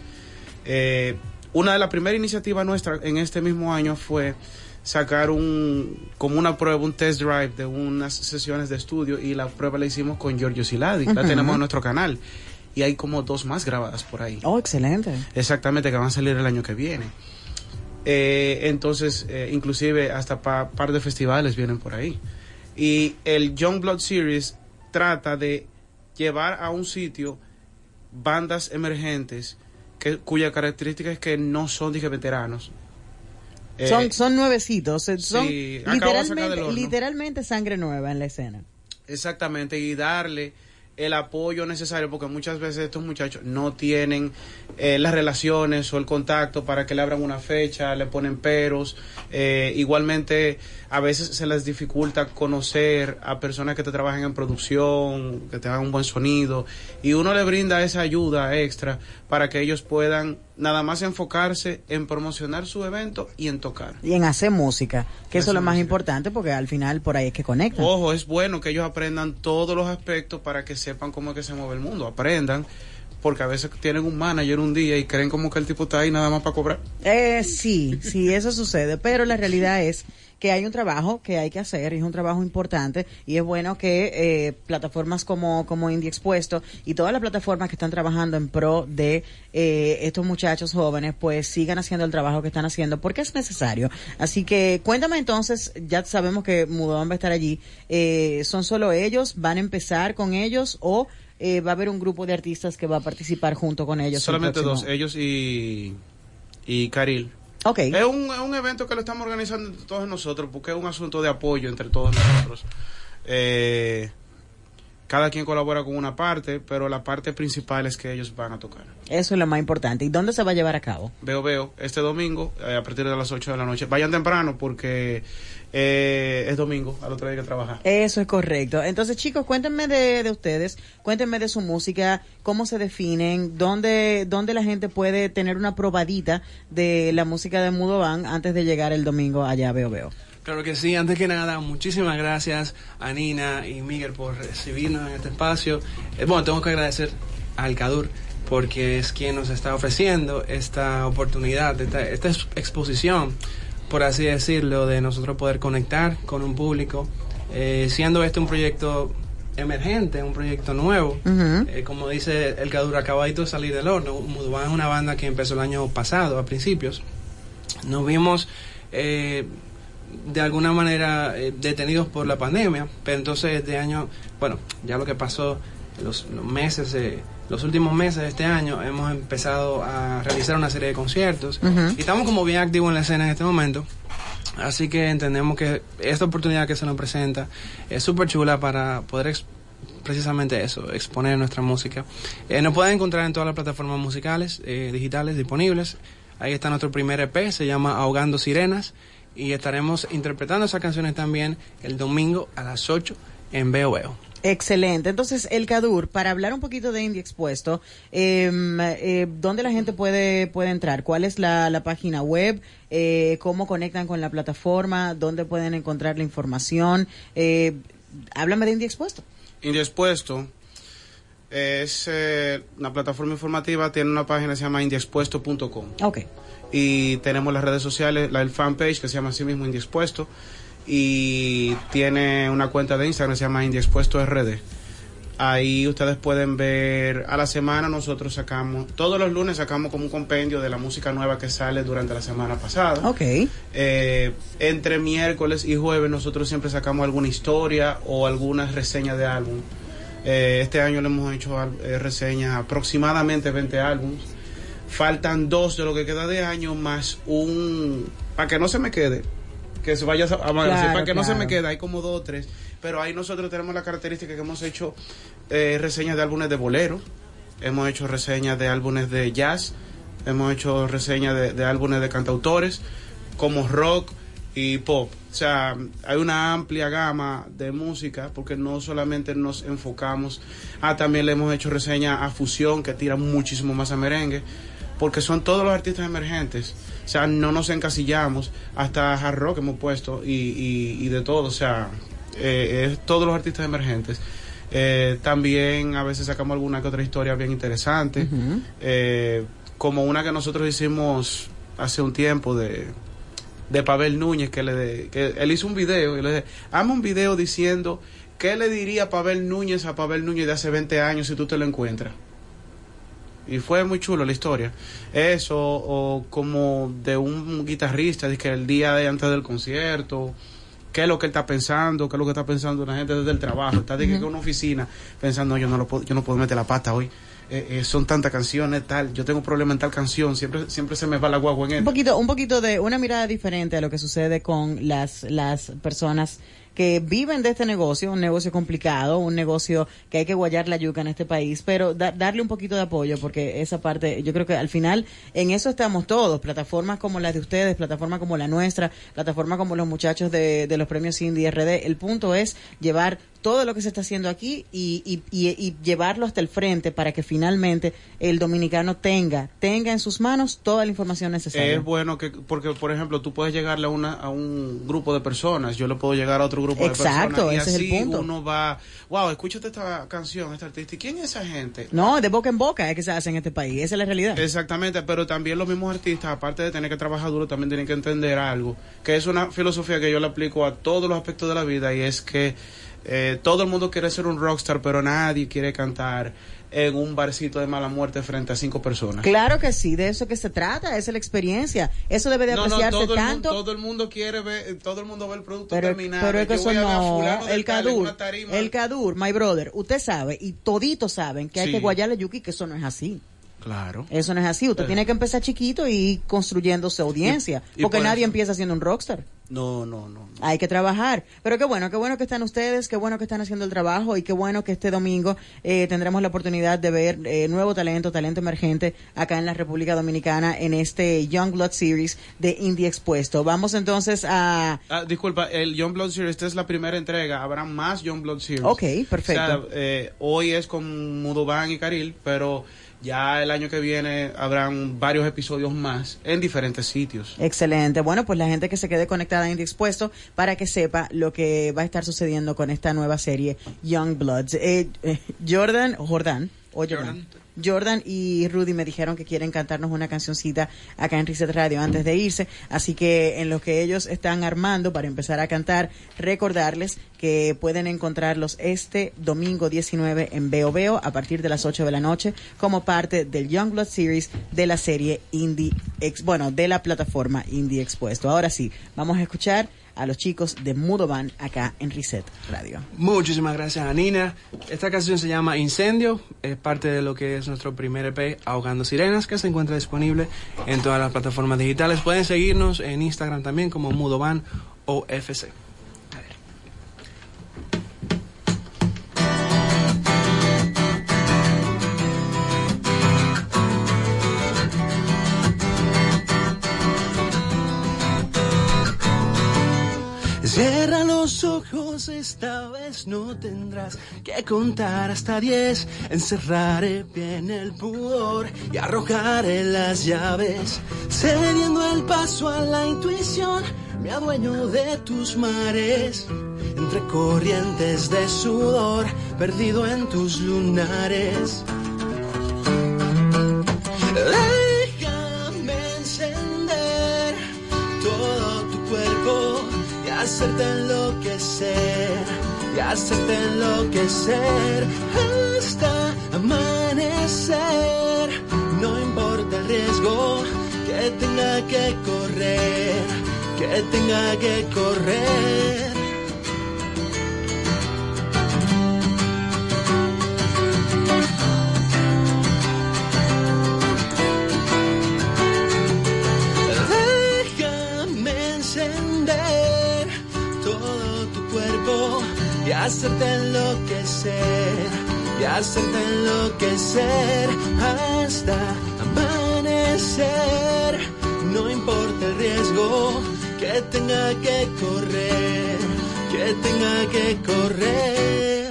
Eh, una de las primeras iniciativas nuestras en este mismo año fue sacar un como una prueba, un test drive de unas sesiones de estudio y la prueba la hicimos con Giorgio Siladi, la tenemos en nuestro canal y hay como dos más grabadas por ahí. Oh, excelente. Exactamente, que van a salir el año que viene. Eh, entonces, eh, inclusive hasta pa- par de festivales vienen por ahí. Y el Young Blood Series trata de llevar a un sitio bandas emergentes que, cuya característica es que no son dije veteranos. Eh, son, son nuevecitos. eh, Son sí, literalmente, literalmente sangre nueva en la escena. Exactamente, y darle el apoyo necesario, porque muchas veces estos muchachos no tienen eh, las relaciones o el contacto para que le abran una fecha, le ponen peros. Eh, igualmente, a veces se les dificulta conocer a personas que te trabajan en producción, que te hagan un buen sonido, y uno le brinda esa ayuda extra para que ellos puedan nada más enfocarse en promocionar su evento y en tocar. Y en hacer música, que eso es lo más música. importante porque al final por ahí es que conectan. Ojo, es bueno que ellos aprendan todos los aspectos para que sepan cómo es que se mueve el mundo. Aprendan, porque a veces tienen un manager un día y creen como que el tipo está ahí nada más para cobrar. Eh, sí, sí, eso sucede, pero la realidad es que hay un trabajo que hay que hacer y es un trabajo importante y es bueno que eh, plataformas como, como Indie Expuesto y todas las plataformas que están trabajando en pro de eh, estos muchachos jóvenes pues sigan haciendo el trabajo que están haciendo porque es necesario. Así que cuéntame entonces, ya sabemos que Mudón va a estar allí, eh, ¿son solo ellos? ¿Van a empezar con ellos o eh, va a haber un grupo de artistas que va a participar junto con ellos? el Solamente próximo? dos, ellos y, y Karil. Ok. Es un, es un evento que lo estamos organizando entre todos nosotros porque es un asunto de apoyo entre todos nosotros. Eh, cada quien colabora con una parte, pero la parte principal es que ellos van a tocar. Eso es lo más importante. ¿Y dónde se va a llevar a cabo? Veo, veo, este domingo eh, a partir de las 8 de la noche. Vayan temprano porque eh, es domingo, al otro día hay que trabajar. Eso es correcto. Entonces, chicos, cuéntenme de, de ustedes, cuéntenme de su música, cómo se definen, dónde, dónde la gente puede tener una probadita de la música de Mudo Van antes de llegar el domingo allá Veo Veo. Claro que sí, antes que nada, muchísimas gracias a Nina y Miguel por recibirnos en este espacio. Eh, bueno, tengo que agradecer al CADUR porque es quien nos está ofreciendo esta oportunidad, esta, esta ex- exposición, por así decirlo, de nosotros poder conectar con un público, eh, siendo este un proyecto emergente, un proyecto nuevo. Eh, como dice el CADUR, acabadito de salir del horno. Mudubán es una banda que empezó el año pasado, a principios. Nos vimos eh, de alguna manera eh, detenidos por la pandemia, pero entonces este año, bueno, ya lo que pasó los, los meses, de- los últimos meses de este año, hemos empezado a realizar una serie de conciertos. Y estamos como bien activos en la escena en este momento. Así que entendemos que esta oportunidad que se nos presenta es súper chula para poder ex- precisamente eso, exponer nuestra música. Eh, nos pueden encontrar en todas las plataformas musicales, eh, digitales disponibles. Ahí está nuestro primer EP, se llama Ahogando Sirenas. Y estaremos interpretando esas canciones también el domingo a las 8 en Veo Veo. Excelente. Entonces, el Cadur, para hablar un poquito de Indie Expuesto, eh, eh, ¿dónde la gente puede, puede entrar? ¿Cuál es la, la página web? Eh, ¿Cómo conectan con la plataforma? ¿Dónde pueden encontrar la información? Eh, háblame de Indie Expuesto. Indieexpuesto es eh, una plataforma informativa, tiene una página que se llama indieexpuesto.com. Ok. Y tenemos las redes sociales, la, el fanpage que se llama así mismo Indieexpuesto. Y tiene una cuenta de Instagram que se llama Indieexpuesto RD. Ahí ustedes pueden ver, a la semana nosotros sacamos, todos los lunes sacamos como un compendio de la música nueva que sale durante la semana pasada. Ok. Eh, entre miércoles y jueves nosotros siempre sacamos alguna historia o alguna reseña de álbum. Eh, este año le hemos hecho eh, reseñas aproximadamente 20 álbumes. Faltan dos de lo que queda de año más un... Para que no se me quede, que se vaya a Claro, para que no se me quede, hay como dos o tres. Pero ahí nosotros tenemos la característica que hemos hecho eh, reseñas de álbumes de bolero, hemos hecho reseñas de álbumes de jazz, hemos hecho reseñas de, de álbumes de cantautores, como rock y pop. O sea, hay una amplia gama de música porque no solamente nos enfocamos, ah, también le hemos hecho reseña a fusión que tira muchísimo más a merengue, porque son todos los artistas emergentes. O sea, no nos encasillamos, hasta hard rock hemos puesto y, y, y de todo, o sea, eh, es todos los artistas emergentes. Eh, también a veces sacamos alguna que otra historia bien interesante, eh, como una que nosotros hicimos hace un tiempo de, de Pavel Núñez, que, le de- que él hizo un video, y le dije, hazme un video diciendo qué le diría Pavel Núñez a Pavel Núñez de hace 20 años si tú te lo encuentras. Y fue muy chulo la historia. Eso, o como de un guitarrista, de que el día de antes del concierto, qué es lo que él está pensando, qué es lo que está pensando la gente desde el trabajo. Está de que Ujú. en una oficina pensando, no, yo no, lo puedo, yo no puedo meter la pata hoy. Eh, eh, son tantas canciones, tal, yo tengo un problema en tal canción, siempre, siempre se me va la guagua en Un él. poquito, un poquito de una mirada diferente a lo que sucede con las, las personas que viven de este negocio, un negocio complicado, un negocio que hay que guayar la yuca en este país, pero da- darle un poquito de apoyo porque esa parte, yo creo que al final en eso estamos todos, plataformas como las de ustedes, plataformas como la nuestra, plataformas como los muchachos de, de los premios Indie RD, el punto es llevar todo lo que se está haciendo aquí y, y, llevarlo hasta el frente para que finalmente el dominicano tenga, tenga en sus manos toda la información necesaria. Es bueno que, porque por ejemplo, tú puedes llegarle a, una, a un grupo de personas, yo le puedo llegar a otro grupo Exacto, de personas. ese es el punto. uno va, wow, escúchate esta canción, este artista, ¿y quién es esa gente? No, de boca en boca es que se hace en este país, esa es la realidad. Exactamente, pero también los mismos artistas, aparte de tener que trabajar duro, también tienen que entender algo, que es una filosofía que yo le aplico a todos los aspectos de la vida y es que eh, todo el mundo quiere ser un rockstar, pero nadie quiere cantar en un barcito de mala muerte frente a cinco personas. Claro que sí, de eso que se trata, esa es la experiencia. Eso debe de No, no, apreciarse todo, el mundo, tanto. todo el mundo quiere ver, todo el mundo ve el producto pero, terminado. pero es que Yo eso no, el Cadur, el Cadur, my brother, usted sabe y toditos saben que hay Sí. que guayarle yuki, que eso no es así. Claro. Eso no es así, usted Eh. tiene que empezar chiquito y construyéndose audiencia, Y- y porque por nadie eso- empieza siendo un rockstar. No, no, no. Hay que trabajar. Pero qué bueno, qué bueno que están ustedes, qué bueno que están haciendo el trabajo y qué bueno que este domingo eh, tendremos la oportunidad de ver eh, nuevo talento, talento emergente acá en la República Dominicana en este Young Blood Series de Indie Expuesto. Vamos entonces a... Ah, disculpa, el Young Blood Series, esta es la primera entrega, habrá más Young Blood Series. Ok, perfecto. O sea, eh, hoy es con Mudoban y Karil, pero ya el año que viene habrán varios episodios más en diferentes sitios. Excelente. Bueno, pues la gente que se quede conectada Indie Expuesto para que sepa lo que va a estar sucediendo con esta nueva serie Young Bloods. Eh, eh, Jordan, Jordan, o Jordan. Jordan y Rudy me dijeron que quieren cantarnos una cancioncita acá en Reset Radio antes de irse, así que en lo que ellos están armando para empezar a cantar, recordarles que pueden encontrarlos este domingo 19 en Veo Veo a partir de las 8 de la noche como parte del Youngblood Series de la serie Indie, Ex, bueno, de la plataforma Indie Expuesto. Ahora sí, vamos a escuchar a los chicos de Mudo Band acá en Reset Radio. Muchísimas gracias, Anina. Esta canción se llama Incendio, es parte de lo que es nuestro primer EP, Ahogando Sirenas, que se encuentra disponible en todas las plataformas digitales. Pueden seguirnos en Instagram también como Mudoban o Cierra los ojos, esta vez no tendrás que contar hasta diez. Encerraré bien el pudor y arrojaré las llaves. Cediendo el paso a la intuición, me adueño de tus mares. Entre corrientes de sudor, perdido en tus lunares. Hacerte enloquecer, y hacerte enloquecer hasta amanecer. No importa el riesgo que tenga que correr, que tenga que correr. Y hacerte enloquecer, y hacerte enloquecer hasta amanecer. No importa el riesgo que tenga que correr, que tenga que correr.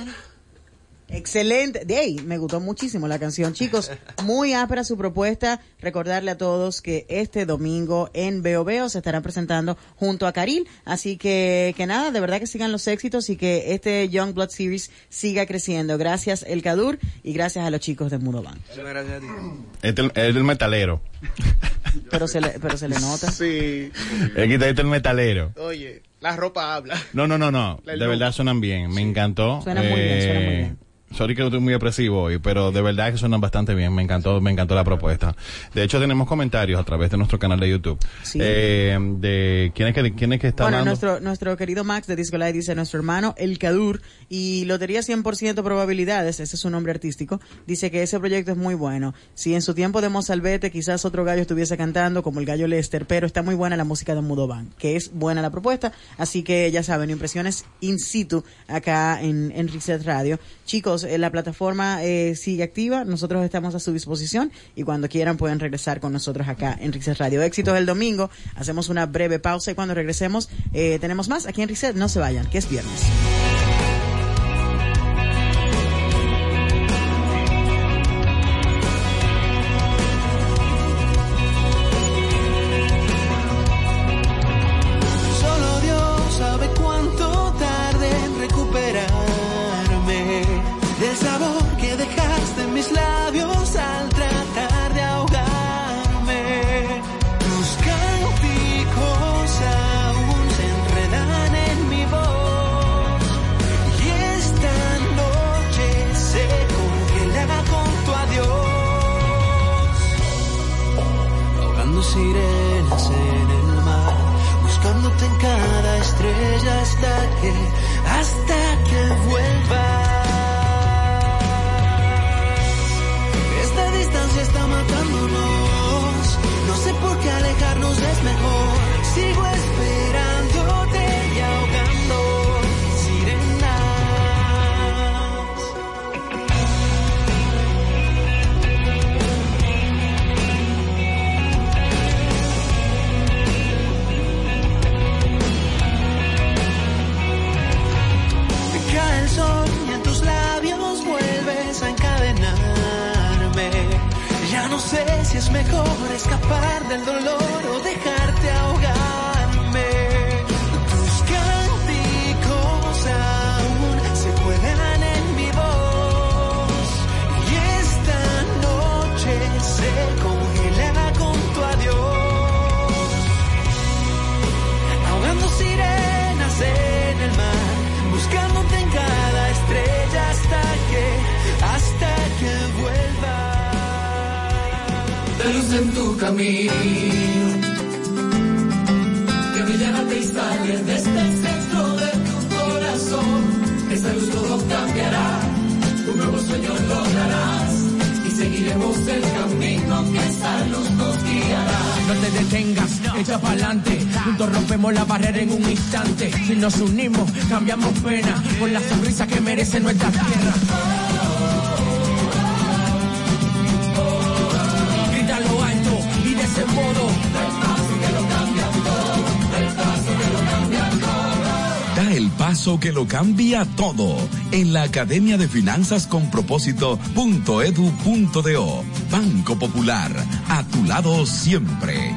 Excelente. De ahí, me gustó muchísimo la canción. Chicos, muy áspera su propuesta. Recordarle a todos que este domingo en Veo Veo se estarán presentando junto a Karil. Así que, que nada, de verdad que sigan los éxitos y que este Young Blood Series siga creciendo. Gracias, El Cadur, y gracias a los chicos de Mudo Band. Muchas gracias a ti. Este es el metalero. Pero se le, pero se le nota. Sí. El guitarrista el metalero. Oye, la ropa habla. No, no, no, no. De verdad suenan bien. Me encantó. Eh, Suena muy bien, suena muy bien. Sorry que no estoy muy expresivo hoy, pero de verdad que suenan bastante bien. Me encantó, me encantó la propuesta. De hecho, tenemos comentarios a través de nuestro canal de YouTube. Sí. Eh, de quién es que, quién es que está Bueno, nuestro, nuestro querido Max de Disco Live dice nuestro hermano El Cadur y Lotería 100% probabilidades, ese es su nombre artístico, dice que ese proyecto es muy bueno. Si en su tiempo de Mozalbete quizás otro gallo estuviese cantando como el gallo Lester, pero está muy buena la música de Mudovan, que es buena la propuesta, así que ya saben, impresiones in situ acá en, en Reset Radio. Chicos, eh, la plataforma eh, sigue activa, nosotros estamos a su disposición y cuando quieran pueden regresar con nosotros acá en Reset Radio. Éxitos el domingo, hacemos una breve pausa y cuando regresemos eh, tenemos más aquí en Reset, no se vayan, que es viernes. Nos unimos, cambiamos pena por la sonrisa que merece nuestra tierra. Grita lo alto y de ese modo. Da el paso que lo cambia todo en la Academia de Finanzas con Propósito.edu.do. Banco Popular, a tu lado siempre.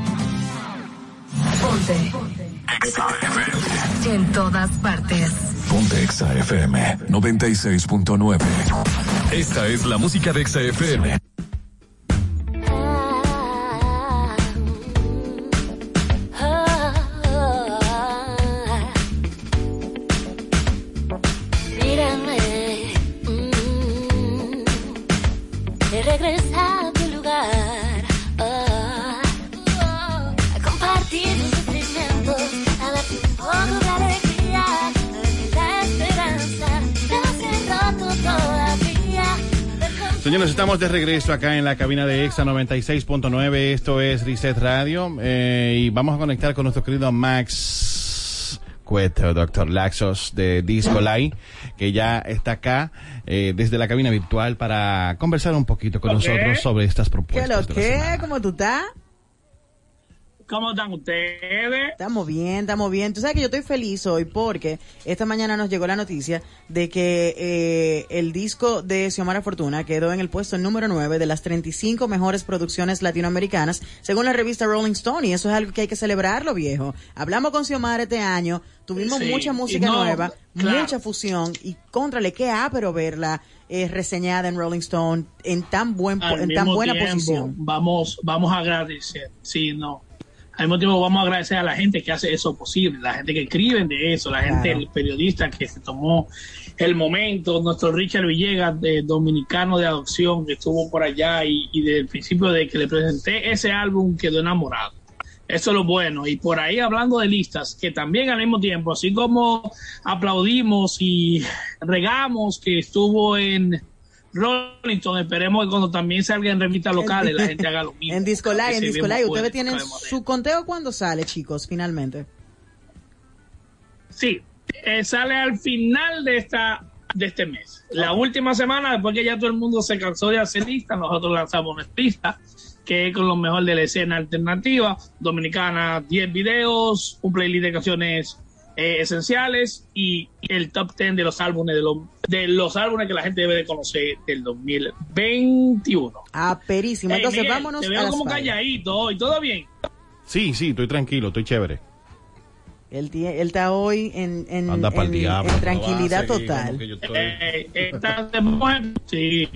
Ponte. En todas partes. Ponte Exa FM 96.9. Esta es la música de Exa FM. Estamos de regreso acá en la cabina de EXA 96.9. Esto es Reset Radio. eh, y vamos a conectar con nuestro querido Max Cueto, Doctor Laxos de Disco Live, que ya está acá eh, desde la cabina virtual para conversar un poquito con nosotros sobre estas ¿Qué propuestas. lo de la que? ¿Cómo tú estás? ¿Cómo están ustedes? Estamos bien, estamos bien. Tú sabes que yo estoy feliz hoy porque esta mañana nos llegó la noticia de que eh, el disco de Xiomara Fortuna quedó en el puesto número 9 de las 35 mejores producciones latinoamericanas según la revista Rolling Stone y eso es algo que hay que celebrarlo, viejo. Hablamos con Xiomara este año, tuvimos Sí, mucha música no, nueva, claro. mucha fusión y contrale, qué pero verla eh, reseñada en Rolling Stone en tan buen Al en tan buena tiempo, posición. Vamos, vamos a agradecer. Sí, no. Al mismo tiempo vamos a agradecer a la gente que hace eso posible, la gente que escribe de eso, la gente, Claro. el periodista que se tomó el momento, nuestro Richard Villegas, de dominicano de adopción, que estuvo por allá y, y desde el principio de que le presenté ese álbum quedó enamorado. Eso es lo bueno. Y por ahí hablando de listas, que también al mismo tiempo, así como aplaudimos y regamos que estuvo en Rolling Stone, esperemos que cuando también salga en revistas locales la gente haga lo mismo. En Disco Live, en Disco Live, ustedes tienen su conteo cuando sale, chicos, finalmente. Sí, eh, sale al final de esta de este mes. La última semana, después que ya todo el mundo se cansó de hacer listas, nosotros lanzamos nuestra lista, que es con lo mejor de la escena alternativa dominicana, 10 videos, un playlist de canciones eh, esenciales y el top 10 de los álbumes de los, de los álbumes que la gente debe de conocer del 2021. Ah, perísimo. Ey, Entonces, Miguel, vámonos te a veo las como calladito hoy, ¿todo bien? Sí, sí, estoy tranquilo, estoy chévere. Él, está hoy en, en, en- diablo, en no tranquilidad a total. como que yo estoy- Eh, esta semana- sí.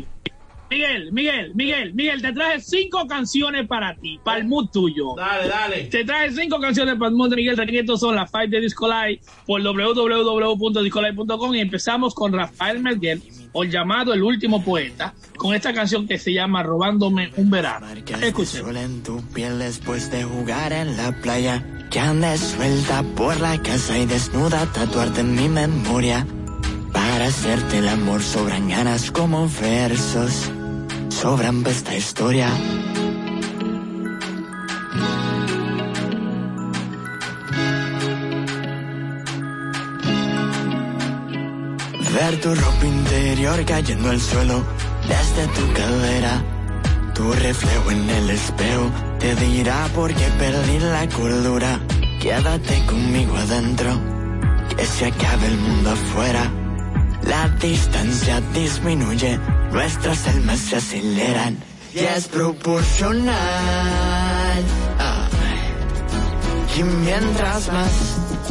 Miguel, Miguel, Miguel, Miguel, te traje cinco canciones para ti, para el mood tuyo. Dale, dale. Te traje cinco canciones para el mood de Miguel. Que estos son las five de Disco Live por www.discolive.com y empezamos con Rafael Melguel, o llamado El Último Poeta, con esta canción que se llama Robándome un verano. Sol en tu piel después de jugar en la playa. Que andes suelta por la casa y desnuda tatuarte en mi memoria. Para hacerte el amor sobran ganas como versos. Sobran pa' esta historia. Ver tu ropa interior cayendo al suelo desde tu cadera. Tu reflejo en el espejo te dirá por qué perdí la cordura. Quédate conmigo adentro, que se acabe el mundo afuera. La distancia disminuye, nuestras almas se aceleran y es proporcional. Ah. Y mientras más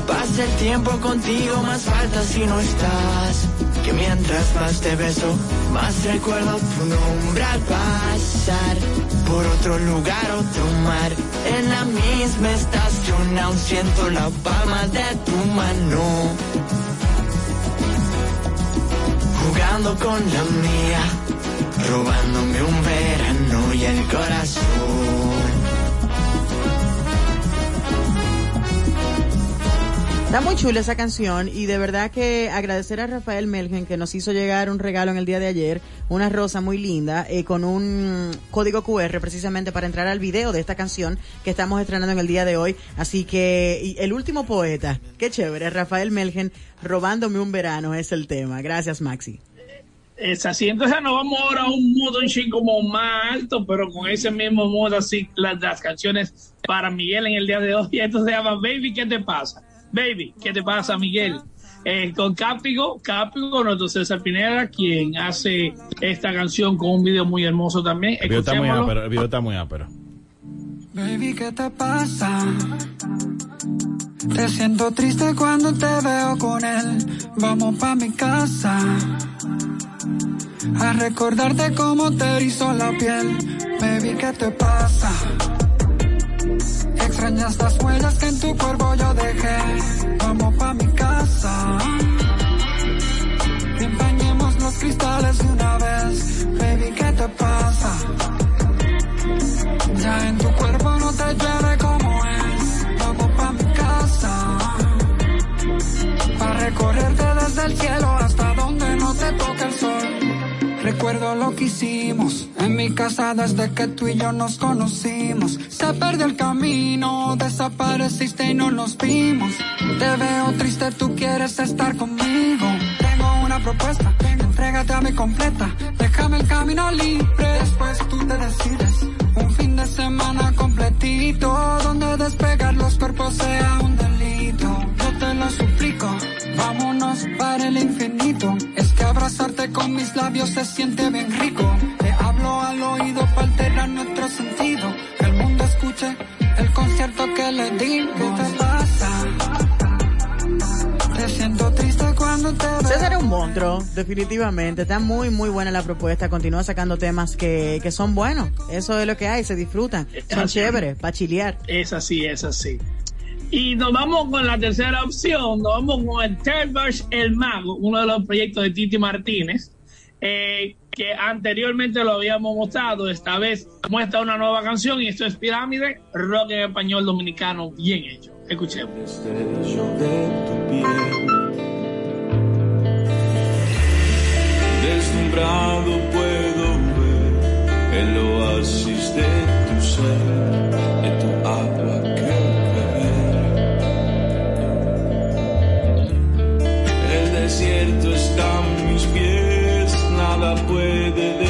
pasa el tiempo contigo, más falta si no estás. Que mientras más te beso, más recuerdo tu nombre al pasar. Por otro lugar, otro mar, en la misma estación, aún siento la palma de tu mano. Jugando con la mía, robándome un verano y el corazón. Está muy chula esa canción y de verdad que agradecer a Rafael Melgen que nos hizo llegar un regalo en el día de ayer, una rosa muy linda eh, con un código QR precisamente para entrar al video de esta canción que estamos estrenando en el día de hoy. Así que y el último poeta, qué chévere, Rafael Melgen, robándome un verano es el tema. Gracias Maxi. Es así, entonces nos vamos ahora a un modo un como más alto, pero con ese mismo modo así, las, las canciones para Miguel en el día de hoy. Y esto se llama Baby, ¿qué te pasa? Baby, ¿qué te pasa, Miguel? Eh, con Cápigo, Cápigo, nuestro César Pineda, quien hace esta canción con un video muy hermoso también. El video está muy ápero, el video está muy ápero. Baby, ¿qué te pasa? Te siento triste cuando te veo con él. Vamos pa' mi casa. A recordarte cómo te hizo la piel. Baby, ¿qué te pasa? Extrañas las huellas que en tu cuerpo yo dejé. Vamos pa' mi casa. Empañemos los cristales de una vez. Baby, ¿qué te pasa? Ya en tu cuerpo no te llueve como es. Vamos pa' mi casa. Pa' recorrerte desde el cielo hasta donde no te toca el sol. Recuerdo lo que hicimos en mi casa desde que tú y yo nos conocimos. Se perdió el camino, desapareciste y no nos vimos. Te veo triste, tú quieres estar conmigo. Tengo una propuesta, entrégate a mi completa. Déjame el camino libre, después tú te decides. Un fin de semana completito, donde despegar los cuerpos sea un delito. Yo te lo suplico, vámonos para el infinito. Es que abrazarte con mis labios se siente bien rico. Te hablo al oído para alterar nuestro sentido. Que el mundo escuche el concierto que le dimos. ¿Qué te pasa? Te siento triste cuando te. César es un monstruo, definitivamente. Está muy, muy buena la propuesta. Continúa sacando temas que, que son buenos. Eso es lo que hay, se disfrutan. Son así. chéveres, para chilear. Es así, es así. Y nos vamos con la tercera opción, nos vamos con el Third Verse El Mago, uno de los proyectos de Titi Martínez, eh, que anteriormente lo habíamos mostrado, esta vez muestra una nueva canción y esto es Pirámide, rock en español dominicano bien hecho. Escuchemos. piel. Deslumbrado puedo ver el oasis de tu ser, desierto está a mis pies, nada puede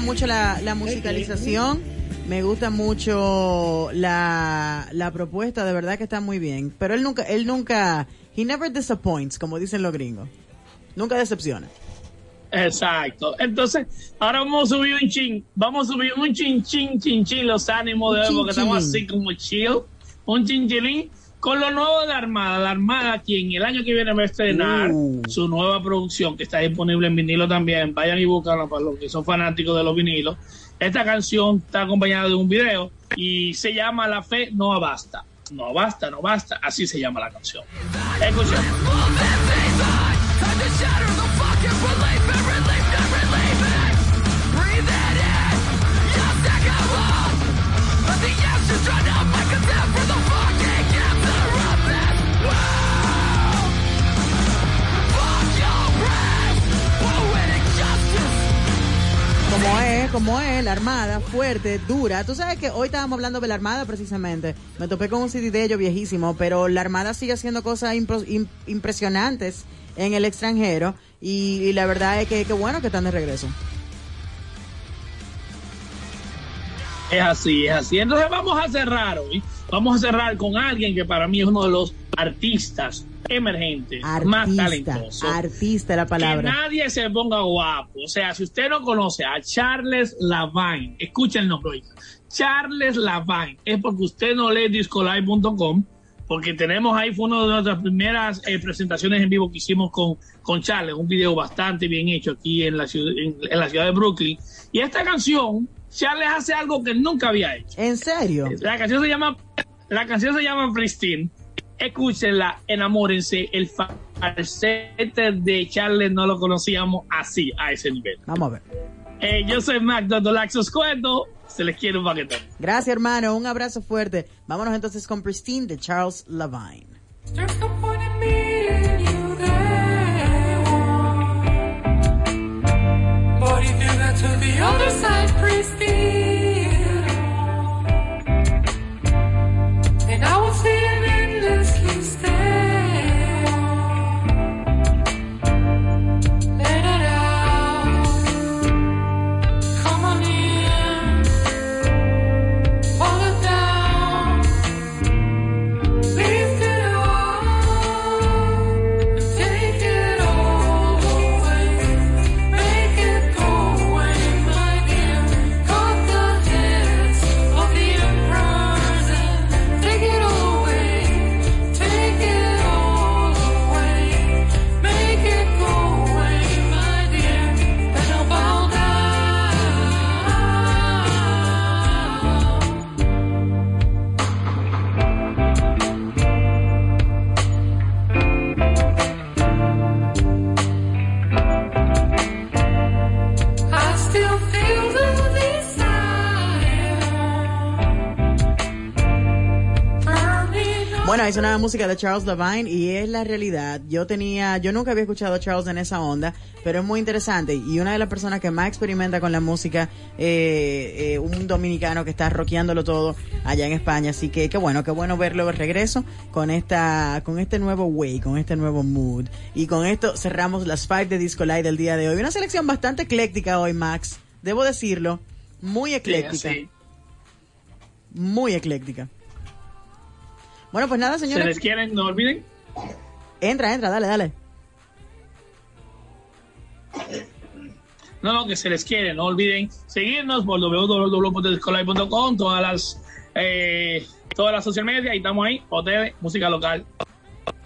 gusta mucho la, la musicalización, me gusta mucho la, la propuesta, de verdad que está muy bien. Pero él nunca, él nunca, he never disappoints, como dicen los gringos. Nunca decepciona. Exacto. Entonces, ahora vamos a subir un chin, vamos a subir un chin, chin, chin, chin, los ánimos de hoy, porque estamos así como chill, un chinchilín, con lo nuevo de la Armada. La Armada, quien el año que viene va a estrenar Uh. su nueva producción, que está disponible en vinilo también. Vayan y búscanlo para los que son fanáticos de los vinilos. Esta canción está acompañada de un video y se llama La Fe No Basta. No basta, no basta. Así se llama la canción. Escuchemos. Como es, como es, la armada, fuerte, dura. Tú sabes que hoy estábamos hablando de la armada precisamente. Me topé con un CD de ellos viejísimo, pero la armada sigue haciendo cosas impresionantes en el extranjero y la verdad es que qué bueno que están de regreso. Es así, es así. Entonces vamos a cerrar hoy. Vamos a cerrar con alguien que para mí es uno de los artistas emergentes más Artista, talentosos. artista la Que palabra. nadie se ponga guapo. O sea, si usted no conoce a Charles Lavine, escuchen el nombre. Charles Lavine. Es porque usted no lee discolive.com, porque tenemos ahí, fue una de nuestras primeras eh, presentaciones en vivo que hicimos con, con Charles, un video bastante bien hecho aquí en la, ciudad, en, en la ciudad de Brooklyn. Y esta canción, Charles hace algo que nunca había hecho. ¿En serio? La canción se llama, la canción se llama Pristine. Escúchenla, enamórense. El falsete de Charles no lo conocíamos así, a ese nivel. Vamos a ver. Eh, yo soy Mac dando Laxos Cuento. Se les quiere un paquetón. Gracias, hermano. Un abrazo fuerte. Vámonos entonces con Pristine de Charles Lavine. Ahí sonaba música de Charles Lavine y es la realidad. Yo tenía, yo nunca había escuchado a Charles en esa onda, pero es muy interesante. Y una de las personas que más experimenta con la música, eh, eh, un dominicano que está rockeándolo todo allá en España. Así que qué bueno, qué bueno verlo de regreso con esta, con este nuevo way, con este nuevo mood. Y con esto cerramos las five de Disco Light del día de hoy. Una selección bastante ecléctica hoy, Max. Debo decirlo, muy ecléctica. Sí, Muy ecléctica. Bueno, pues nada, Se señores. les quieren, no olviden. Entra, entra, dale, dale. No, no, que se les quiere. No olviden seguirnos por www.discolive.com, todas las eh, todas las social media y estamos ahí. OTV, música local.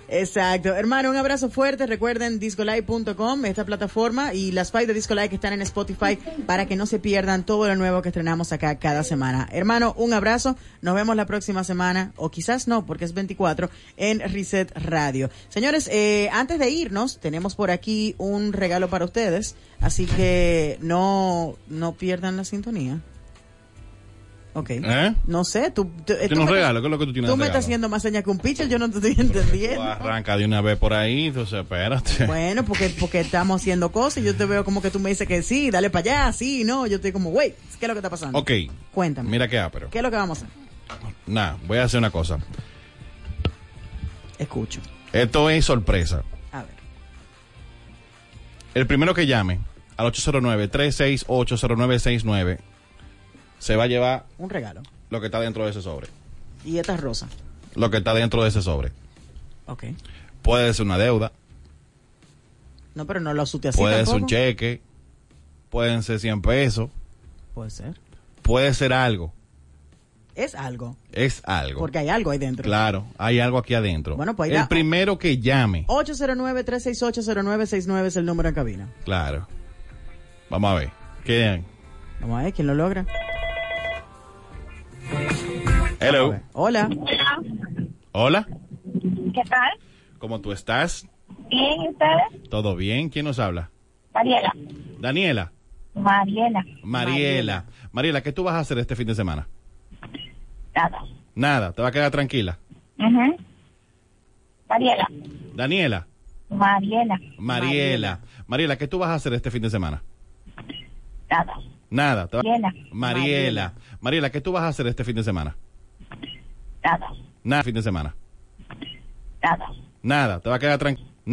Exacto. Hermano, un abrazo fuerte. Recuerden discolive.com, esta plataforma, y las five de Discolive que están en Spotify para que no se pierdan todo lo nuevo que estrenamos acá cada semana. Hermano, un abrazo. Nos vemos la próxima semana, o quizás no, porque es 24, en Reset Radio. Señores, eh, antes de irnos, tenemos por aquí un regalo para ustedes, así que no, no pierdan la sintonía. Ok. ¿Eh? No sé, tú... tú- tú ¿qué es lo que tú tienes Tú me estás haciendo más señas que un pitcher, yo no te estoy entendiendo. Arranca de una vez por ahí, entonces espérate. Bueno, porque, porque estamos haciendo cosas y yo te veo como que tú me dices que sí, dale para allá, sí, no. Yo estoy como, wait, ¿qué es lo que está pasando? Ok, Cuéntame. mira qué pero ¿Qué es lo que vamos a hacer? Nada, voy a hacer una cosa. Escucho. Esto es sorpresa. A ver. El primero que llame al 809-368-0969 se va a llevar Un regalo. lo que está dentro de ese sobre. Y esta es rosa. Lo que está dentro de ese sobre. Ok. Puede ser una deuda, No, pero no lo asuste así puede ser un cheque, pueden ser 100 pesos, Puede ser. puede ser algo. Es algo. Es algo. Porque hay algo ahí dentro. Claro, hay algo aquí adentro. Bueno, pues El primero que llame, 809-368-0969 es el número en cabina. claro. Vamos a ver. ¿Qué? Vamos a ver quién lo logra. Hello. Hola. Hola. ¿Qué tal? ¿Cómo tú estás? Bien, ¿y ustedes? ¿Todo bien? ¿Quién nos habla? Mariela. Daniela. Mariela. Mariela. Mariela, ¿qué tú vas a hacer este fin de semana? Nada. Nada, te va a quedar tranquila. Mariela. Daniela. Mariela. Mariela. Mariela, ¿qué tú vas a hacer este fin de semana? Nada. Nada. te va- Mariela. Mariela. Mariela, ¿qué tú vas a hacer este fin de semana? Nada. Nada, fin de semana. Nada. Nada, te va a quedar tranquila.